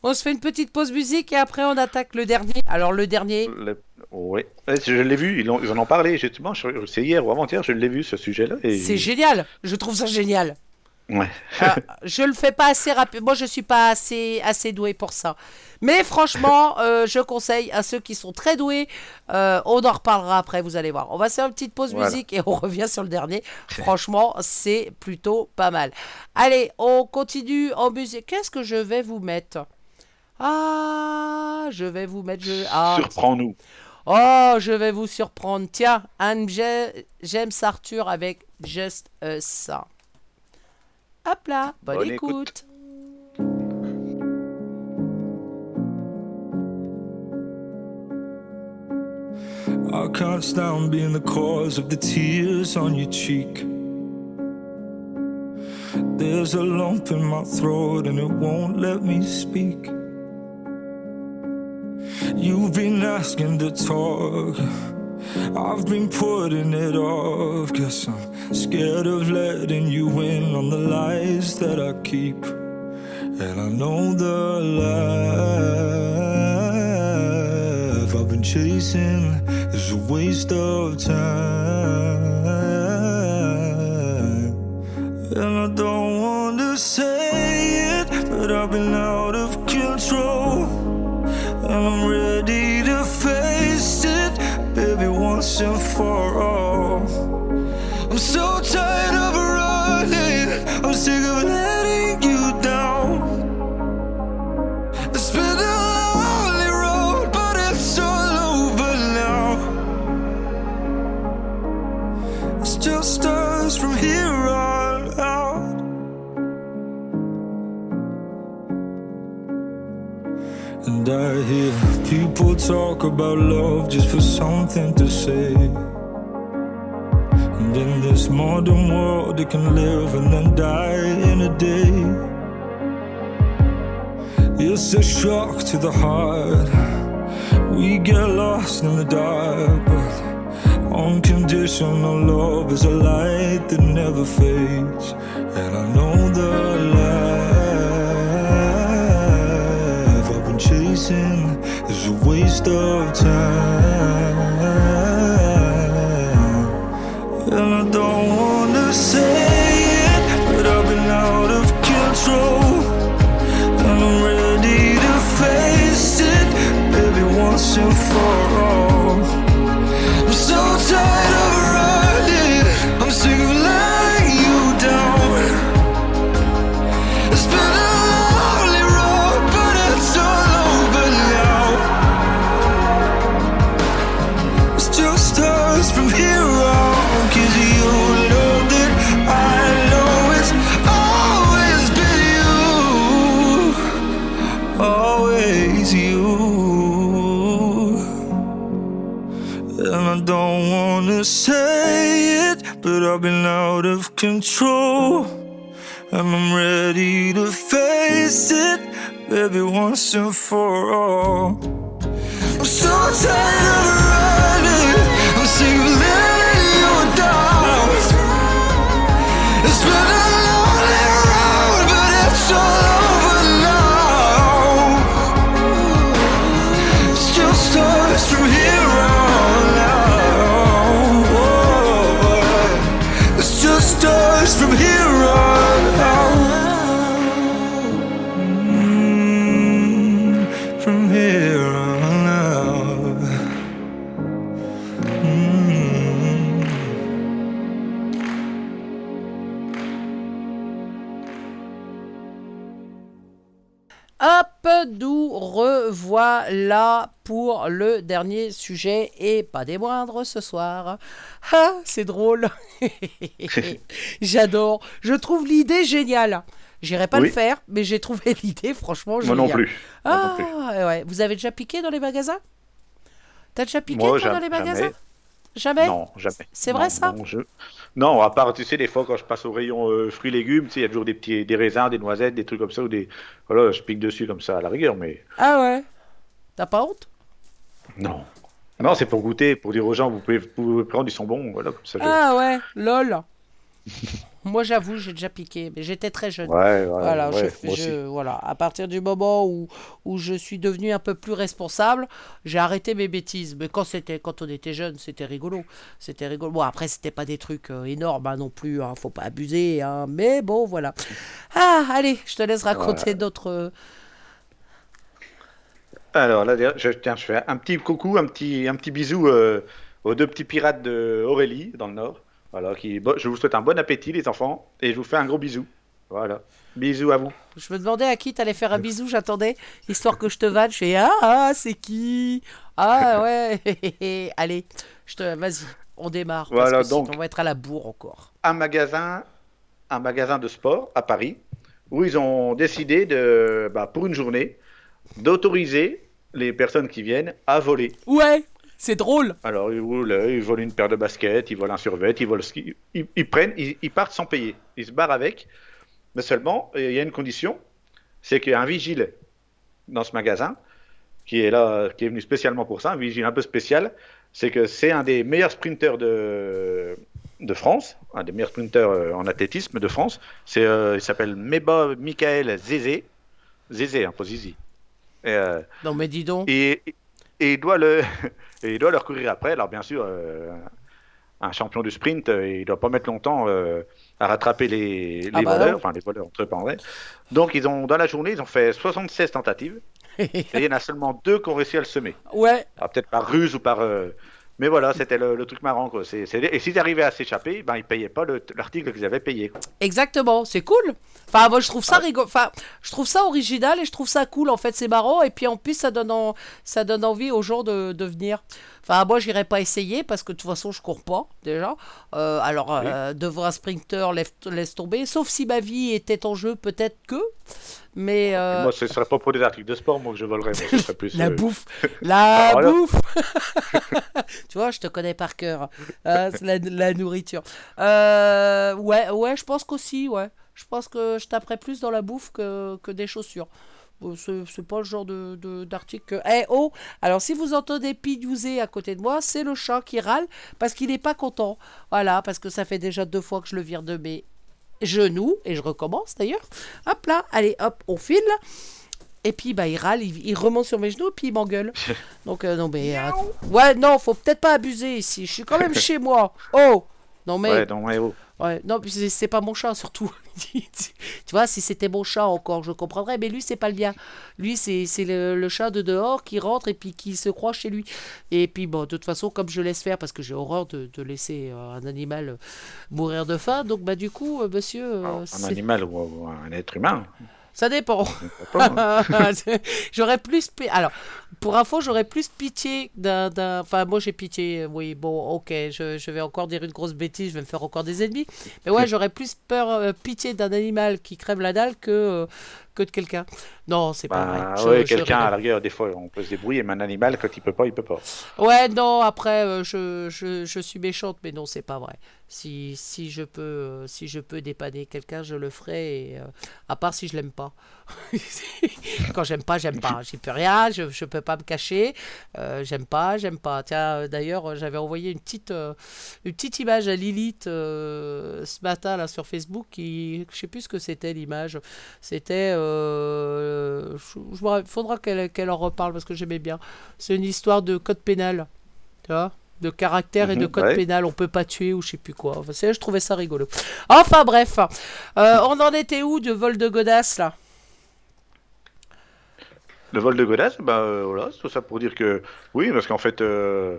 On se fait une petite pause musique et après on attaque le dernier. Alors le dernier, Le- Oui, Ouais, je l'ai vu, ils, en ont parlé justement. C'est hier ou avant-hier, je l'ai vu ce sujet-là. et- c'est génial. Je trouve ça génial. Ouais. Euh, je le fais pas assez rapide. Moi, je suis pas assez assez doué pour ça. Mais franchement, euh, je conseille à ceux qui sont très doués. euh, on en reparlera après. Vous allez voir. On va faire une petite pause Voilà. musique et on revient sur le dernier. Franchement, c'est plutôt pas mal. Allez, on continue en musique. Qu'est-ce que je vais vous mettre? Ah, je vais vous mettre. Je... Ah, Surprends-nous. Oh, je vais vous surprendre. Tiens, Anne Ja- James Arthur avec Just Us. Hop là, bonne, Bonne écoute. écoute. I can't stand being the cause of the tears on your cheek. There's a lump in my throat and it won't let me speak. You've been asking to talk. I've been putting it off. Guess I'm scared of letting you in on the lies that I keep. And I know the life I've been chasing is a waste of time. And I don't want to say it, but I've been out of control. And I'm ready so And I hear people talk about love just for something to say. And in this modern world, it can live and then die in a day. It's a shock to the heart. We get lost in the dark, but unconditional love is a light that never fades. And I know the waste of time. And I don't wanna say control. And I'm ready to face it, baby, once and for all. I'm so tired of running. I'm sick of from here on mm. Hop, nous revoilà pour le dernier sujet et pas des moindres ce soir. Ah, c'est drôle. J'adore. Je trouve l'idée géniale. J'irai pas Oui. le faire, mais j'ai trouvé l'idée franchement Moi non plus. Moi non Ah, plus. ouais. Vous avez déjà piqué dans les magasins? T'as déjà piqué Moi, toi, dans les magasins? jamais. Non, jamais. C'est vrai, Non, ça? non, je- non, à part, tu sais, des fois, quand je passe au rayon euh, fruits légumes, tu sais, il y a toujours des petits des raisins, des noisettes, des trucs comme ça, ou des. Voilà, je pique dessus comme ça à la rigueur, mais Ah ouais. T'as pas honte? Non. Non, c'est pour goûter, pour dire aux gens, vous pouvez, vous pouvez prendre, ils sont bons, voilà, comme ça. je- Ah ouais, lol. Moi j'avoue, j'ai déjà piqué, mais j'étais très jeune. Ouais, ouais, Voilà, ouais, je- je- voilà, à partir du moment où, où je suis devenu un peu plus responsable, j'ai arrêté mes bêtises. Mais quand c'était, quand on était jeune, c'était rigolo, c'était rigolo. Bon après, c'était pas des trucs euh, énormes hein, non plus, hein, faut pas abuser. hein, mais bon, voilà. Ah, allez, je te laisse raconter d'autres. euh, Alors là, je, tiens, je fais un petit coucou, un petit, un petit bisou euh, aux deux petits pirates de Aurélie, dans le Nord. Voilà, qui, bon, je vous souhaite un bon appétit, les enfants, et je vous fais un gros bisou. Voilà. Bisous à vous. Je me demandais à qui t'allais faire un bisou, j'attendais, histoire que je te vanne. Je fais ah, ah, c'est qui? Ah ouais, allez, je te, vas-y, on démarre. parce Voilà, que sinon, donc. on va être à la bourre encore. un magasin, un magasin de sport à Paris, où ils ont décidé de, bah, pour une journée, d'autoriser les personnes qui viennent à voler. Ouais, c'est drôle. Alors ils volent, ils volent une paire de baskets, ils volent un survêt, ils volent, ce qu'ils- ils, ils prennent, ils, ils partent sans payer, ils se barrent avec. Mais seulement, il y a une condition, c'est qu'il y a un vigile dans ce magasin qui est là, qui est venu spécialement pour ça, un vigile un peu spécial. C'est que c'est un des meilleurs sprinteurs de, de France, un des meilleurs sprinteurs euh, en athlétisme de France. C'est, euh, il s'appelle Meba Michael Zézé, Zézé, hein, pas Zizi. Et, euh, Non mais dis donc. et, et il doit le et il doit leur courir après. Alors bien sûr, euh, un champion du sprint, euh, il doit pas mettre longtemps euh, à rattraper les, les Ah bah voleurs, enfin les voleurs entre vrai. Donc ils ont dans la journée, ils ont fait 76 tentatives et il y en a seulement deux qui ont réussi à le semer. ouais, Alors, peut-être par ruse ou par euh, mais voilà, c'était le, le truc marrant quoi. Et s'ils arrivaient à s'échapper, ben ils payaient pas le- l'article qu'ils avaient payé. quoi. exactement, c'est cool. Enfin, moi je trouve Ah. ça rigolo. Enfin, je trouve ça original et je trouve ça cool. En fait, c'est marrant et puis en plus ça donne en- ça donne envie aux gens de, de venir. Enfin, moi j'irai pas essayer parce que de toute façon je cours pas déjà. Euh, alors euh, devant un sprinter, laisse, tomber. Sauf si ma vie était en jeu, peut-être que. Mais euh, Moi, ce serait pas pour des articles de sport, moi que je volerais, moi, ce serait plus. La bouffe, la Ah, bouffe. tu vois, je te connais par cœur. C'est la, la nourriture. Ouais, ouais, je pense qu'aussi, ouais. Je pense que je taperais plus dans la bouffe que, que des chaussures. C'est pas le genre de d'article que. Eh oh Alors, si vous entendez pidouzer à côté de moi, c'est le chat qui râle parce qu'il n'est pas content. Voilà, parce que ça fait déjà deux fois que je le vire de mes genoux, et je recommence d'ailleurs. Hop là, allez, hop, on file. Et puis bah il râle, il, il remonte sur mes genoux, puis il m'engueule. Donc euh, non mais euh, ouais non, faut peut-être pas abuser ici. Je suis quand même chez moi. Oh non mais Ouais, donc, ouais, oh. Ouais, non c'est- pas mon chat surtout. tu vois si c'était mon chat encore je comprendrais, mais lui c'est pas le bien. Lui c'est c'est le, le chat de dehors qui rentre et puis qui se croit chez lui. Et puis bon de toute façon comme je laisse faire parce que j'ai horreur de, de laisser euh, un animal euh, mourir de faim, donc bah du coup euh, monsieur Alors, un animal ou un être humain. Ça dépend. J'aurais plus alors pour info j'aurais plus pitié d'un enfin moi j'ai pitié oui bon ok je, je vais encore dire une grosse bêtise je vais me faire encore des ennemis mais ouais j'aurais plus peur euh, pitié d'un animal qui crève la dalle que euh, que de quelqu'un non c'est pas Bah, vrai Je- ouais, quelqu'un à la rigueur, des fois, on peut se débrouiller, mais un animal, quand il peut pas, il peut pas. Ouais, non, après, euh, je, je, je suis méchante, mais non, c'est pas vrai. Si, si, je peux, euh, si je peux dépanner quelqu'un, je le ferai, euh, à part si je l'aime pas. Quand j'aime pas, j'aime pas. J'y peux rien, je, je peux pas me cacher. Euh, j'aime pas, j'aime pas. Tiens, euh, d'ailleurs, j'avais envoyé une petite, une petite image à Lilith ce matin là, sur Facebook, qui, je sais plus ce que c'était l'image. C'était. Rappelle- faudra qu'elle qu'elle en reparle parce que j'aimais bien. C'est une histoire de code pénal. Tu vois de caractère et de Mhm, code ouais. pénal, on peut pas tuer ou je sais plus quoi. Enfin, je trouvais ça rigolo. Enfin bref, Euh, on en était où de vol de godasses là? Le vol de godasses, bah euh, voilà, c'est tout ça pour dire que oui, parce qu'en fait, euh,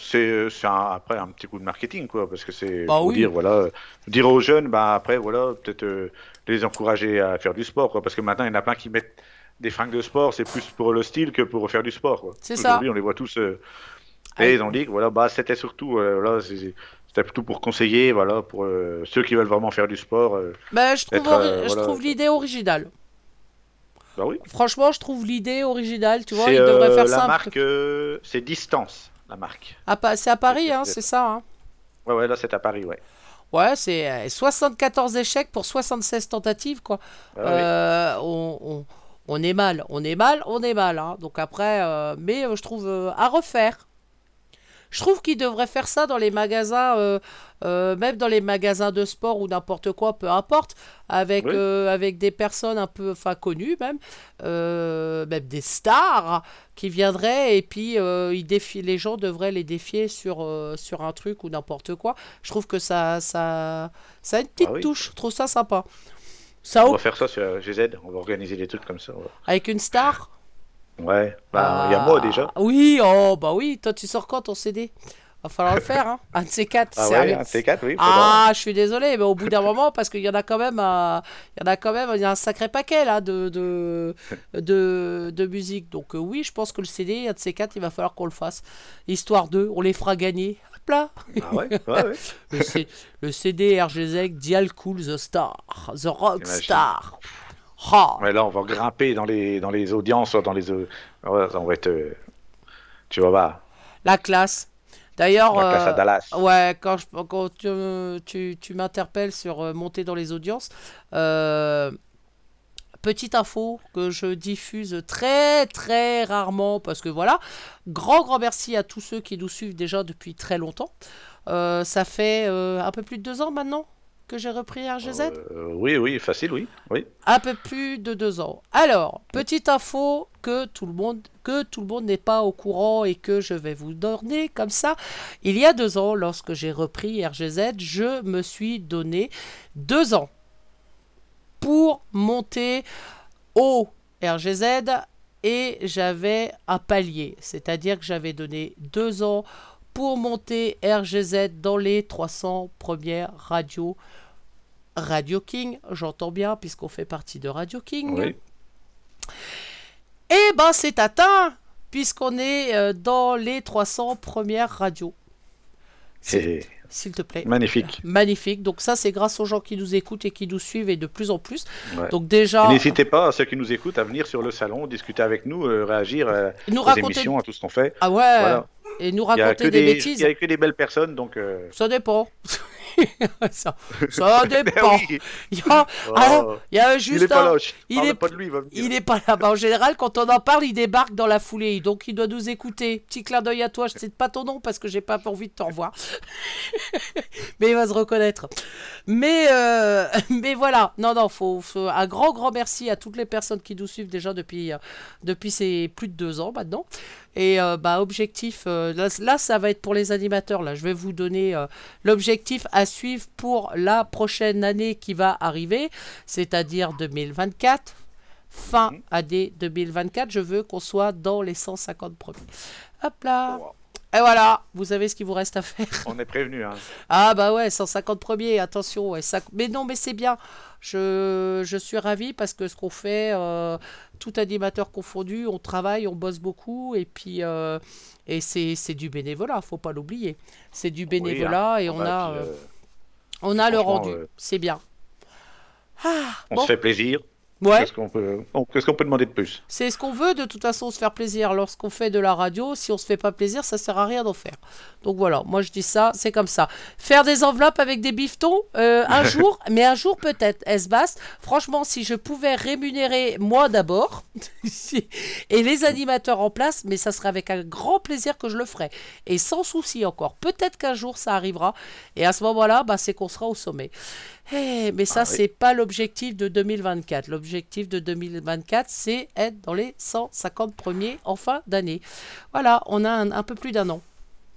c'est après un petit coup de marketing, quoi, parce que c'est Bah pour oui. dire, voilà, dire aux jeunes, bah après, voilà, peut-être euh, les encourager à faire du sport, quoi, parce que maintenant, il y en a plein qui mettent des fringues de sport, c'est plus pour le style que pour faire du sport. C'est ça. Aujourd'hui, on les voit tous. euh, Et ils ont dit que voilà, bah, c'était surtout, euh, c'était plutôt pour conseiller, voilà, pour euh, ceux qui veulent vraiment faire du sport. euh, Ben, je trouve, euh, voilà. trouve l'idée originale. bah oui. Franchement, je trouve l'idée originale. Tu vois, devraient euh, faire la marque, c'est Distance, la marque. C'est à Paris, c'est- hein, c'est- ça. hein. Ouais, ouais, là c'est à Paris, ouais. Ouais, c'est euh, 74 échecs pour 76 tentatives, quoi. Ah oui. On, on- on est mal, on est mal, on est mal. hein. Donc après, euh, mais euh, je trouve euh, à refaire. Je trouve qu'ils devraient faire ça dans les magasins, euh, euh, même dans les magasins de sport ou n'importe quoi, peu importe, avec, Oui. euh, avec des personnes un peu, enfin connues même, même des stars qui viendraient et puis ils défient, les gens devraient les défier sur, sur un truc ou n'importe quoi. Je trouve que ça, ça, ça a une petite Ah oui. touche. Je trouve ça sympa. Ça On va faire ça sur GZ, on va organiser des trucs comme ça. Avec une star? Ouais. bah il y a moi déjà. Ah, Oui, oh bah oui, toi tu sors quand ton CD Va falloir le faire, hein. Un de ces quatre. Ah sérieux. ouais, un de ces quatre, oui. Ah, je suis désolé, mais au bout d'un moment, parce qu'il y en a quand même, euh, il y en a quand même, il y a un sacré paquet là de de de, de musique. Donc euh, oui, je pense que le CD, un de ces quatre, il va falloir qu'on le fasse. Histoire de, on les fera gagner. Hop là. Ah ouais, ouais, ouais. Le, C- le CD RGZ Dial Cool the Star, the Rock. Star. Ouais, là, on va grimper dans les, dans les audiences, dans les. euh, on va être. euh, Tu vas voir, La classe. D'ailleurs, euh, Dallas. Ouais, quand, je, quand tu, tu, tu m'interpelles sur euh, monter dans les audiences, petite info que je diffuse très très rarement parce que voilà, grand grand merci à tous ceux qui nous suivent déjà depuis très longtemps. Ça fait un peu plus de deux ans maintenant que j'ai repris RGZ. Euh, oui, oui, facile, oui. oui. Un peu plus de deux ans. Alors, petite info que tout le monde que tout le monde n'est pas au courant et que je vais vous donner comme ça. Il y a deux ans, lorsque j'ai repris RGZ, je me suis donné deux ans pour monter au RGZ et j'avais un palier, c'est-à-dire que j'avais donné deux ans pour monter RGZ dans les 300 premières radios Radio King, j'entends bien puisqu'on fait partie de Radio King. Oui. Eh ben c'est atteint puisqu'on est euh, dans les 300 premières radios. C'est S'il te plaît. magnifique. Magnifique. Donc ça c'est grâce aux gens qui nous écoutent et qui nous suivent et de plus en plus. Ouais. Donc déjà Et N'hésitez pas, à ceux qui nous écoutent, à venir sur le salon, discuter avec nous, euh, réagir euh, nous aux raconter émissions, à tout ce qu'on fait. Ah ouais. Voilà. Et nous raconter des, des, bêtises. il y a que des belles personnes, donc. euh, Ça dépend. ça, ça ben dépend. oui. Il y a, Oh, alors, il y a il juste est pas là. il parle est- pas de lui, il n'est pas là. En général, quand on en parle, il débarque dans la foulée. Donc, il doit nous écouter. Petit clin d'œil à toi. Je ne cite pas ton nom parce que j'ai pas envie de te revoir. mais il va se reconnaître. Mais, euh, mais voilà. Non, non, faut, faut- un grand, grand merci à toutes les personnes qui nous suivent déjà depuis, euh, depuis ces plus de deux ans maintenant. Et euh, bah, objectif, euh, là, là, ça va être pour les animateurs. Là, je vais vous donner euh, l'objectif à suivre pour la prochaine année qui va arriver, c'est-à-dire 2024. Fin année 2024, je veux qu'on soit dans les 150 premiers. Hop là. Et voilà, vous savez ce qu'il vous reste à faire. On est prévenu. Hein. Ah bah ouais, 150 premiers, attention. Ouais, ça... Mais non, mais c'est bien. Je, je suis ravi parce que ce qu'on fait, euh, tout animateur confondu, on travaille, on bosse beaucoup et puis euh, et c'est c'est du bénévolat, faut pas l'oublier. C'est du bénévolat et Ah on bah, a puis, euh, on a le rendu, c'est bien. Ah, on bon. se fait plaisir. Ouais. Qu'est-ce qu'on peut, demander de plus C'est ce qu'on veut de toute façon, se faire plaisir lorsqu'on fait de la radio. Si on se fait pas plaisir, ça sert à rien d'en faire. Donc voilà, moi je dis ça, c'est comme ça. Faire des enveloppes avec des bifetons, euh, un jour, mais un jour peut-être, Esbast. Franchement, si je pouvais rémunérer moi d'abord et les animateurs en place, mais ça serait avec un grand plaisir que je le ferais. Et sans souci encore. Peut-être qu'un jour ça arrivera. Et à ce moment-là, bah, c'est qu'on sera au sommet. Eh, mais ça, Ah oui. c'est pas l'objectif de 2024. L'objectif de 2024, c'est être dans les 150 premiers en fin d'année. Voilà, on a un, un peu plus d'un an.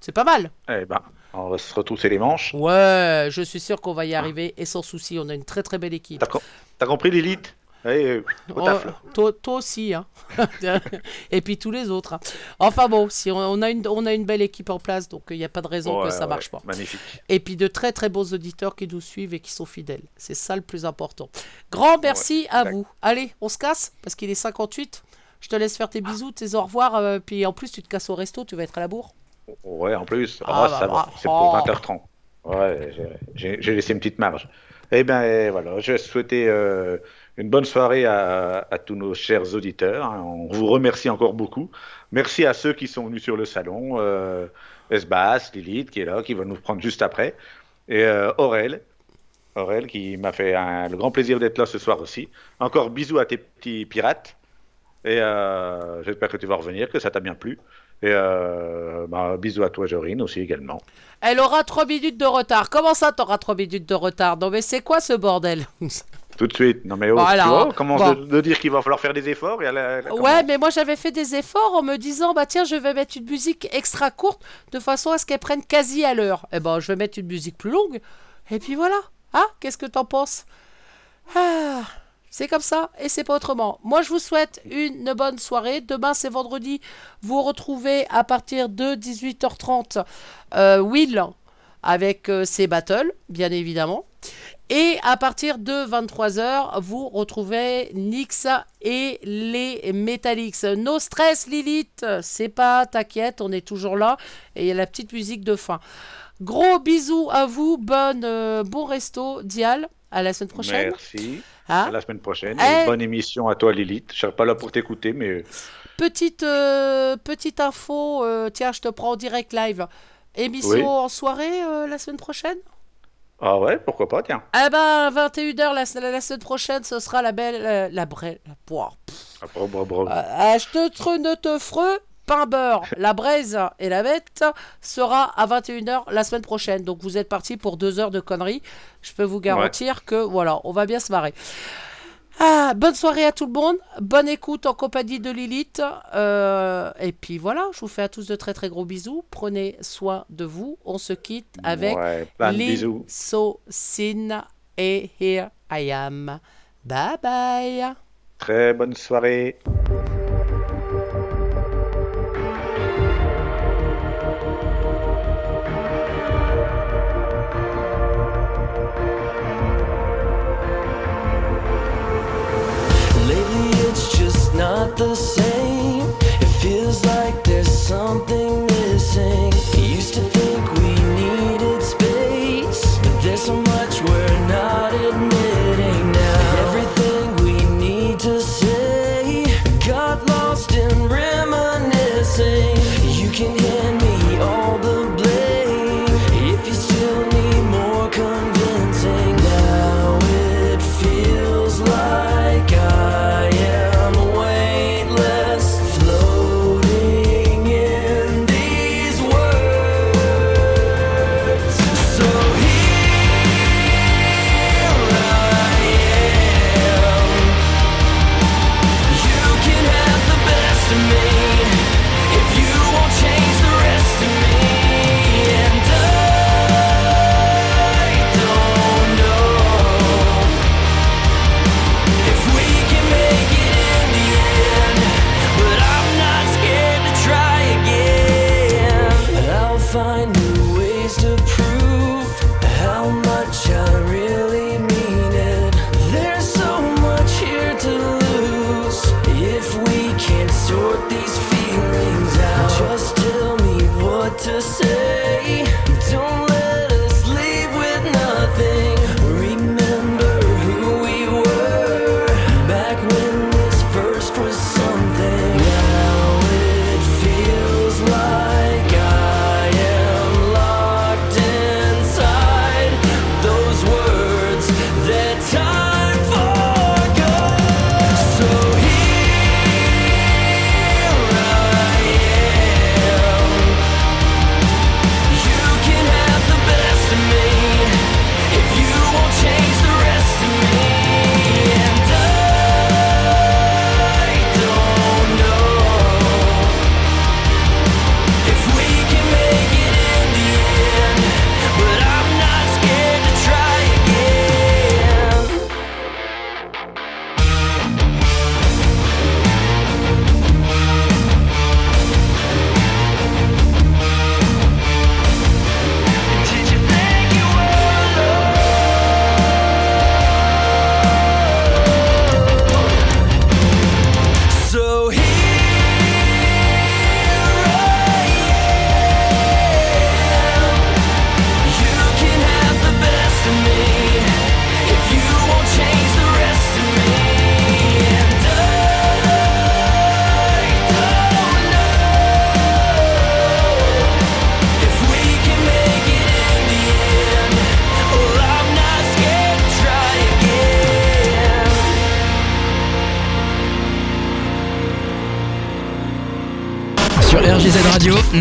C'est pas mal. Eh ben, on va se retrousser les manches. Ouais, je suis sûr qu'on va y arriver et sans souci, on a une très très belle équipe. T'as, com- t'as compris Lilith Allez, au Oh, taf, là. toi, toi aussi, hein. Et puis tous les autres. hein. Enfin bon, si on, a une, on a une belle équipe en place, donc il n'y a pas de raison que ça ouais, marche pas. Magnifique. Et puis de très très bons auditeurs qui nous suivent et qui sont fidèles. C'est ça le plus important. Grand merci à vous. Allez, on se casse parce qu'il est 58. Je te laisse faire tes bisous, tes au revoir. euh, puis en plus, tu te casses au resto, tu vas être à la bourre. Ouais, en plus. Ah, Ah, bah, ça bah, va. C'est pour oh. 20h30. Ouais, j'ai- laissé une petite marge. Eh bien, voilà. Je euh, une bonne soirée à, tous nos chers auditeurs. On vous remercie encore beaucoup. Merci à ceux qui sont venus sur le salon. Euh, Esbas, Lilith, qui est là, qui va nous prendre juste après. Et euh, Aurel. Aurel, qui m'a fait le grand plaisir d'être là ce soir aussi. Encore bisous à tes petits pirates. Et euh, j'espère que tu vas revenir, que ça t'a bien plu. Et euh, bah, bisous à toi, Jorine, aussi également. Elle aura 3 minutes de retard. Comment ça, t'auras 3 minutes de retard? Non, mais c'est quoi ce bordel? Tout de suite. Non, mais oh, Voilà. tu vois, on commence Bon. de, de dire qu'il va falloir faire des efforts. Et Ouais, mais moi j'avais fait des efforts en me disant bah tiens, je vais mettre une musique extra courte de façon à ce qu'elle prenne quasi à l'heure. Eh ben, je vais mettre une musique plus longue. Et puis voilà. Ah, qu'est-ce que t'en penses? Ah, c'est comme ça et c'est pas autrement. Moi, je vous souhaite une bonne soirée. Demain, c'est vendredi. Vous retrouvez à partir de 18h30 euh, Will avec euh, ses battles, bien évidemment. Et à partir de 23h, vous retrouvez Nix et les Metallics. No stress, Lilith, c'est pas, t'inquiète, on est toujours là. Et il y a la petite musique de fin. Gros bisous à vous, bonne, euh, bon resto, Dial. À la semaine prochaine. Merci. Hein À la semaine prochaine. Eh. Et bonne émission à toi, Lilith. Je serai pas là pour t'écouter, mais Petite, euh, petite info, euh, tiens, je te prends en direct live. Émission Oui. en soirée euh, la semaine prochaine? Ah ouais, pourquoi pas, tiens. Eh ben, 21h la, la, la semaine prochaine, ce sera la belle. euh, la brêle. La poire. Ah, bravo, bravo. Euh, je te trune te freux, pain beurre, la braise et la bête sera à 21h la semaine prochaine. Donc vous êtes partis pour deux heures de conneries. Je peux vous garantir que voilà, on va bien se marrer. Ah, bonne soirée à tout le monde, bonne écoute en compagnie de Lilith. Euh, et puis voilà, je vous fais à tous de très très gros bisous. Prenez soin de vous. On se quitte avec Ouais, bisous. So Sin et Here I Am. Bye bye. Très bonne soirée. The same. sort these feelings out. Just tell me what to say.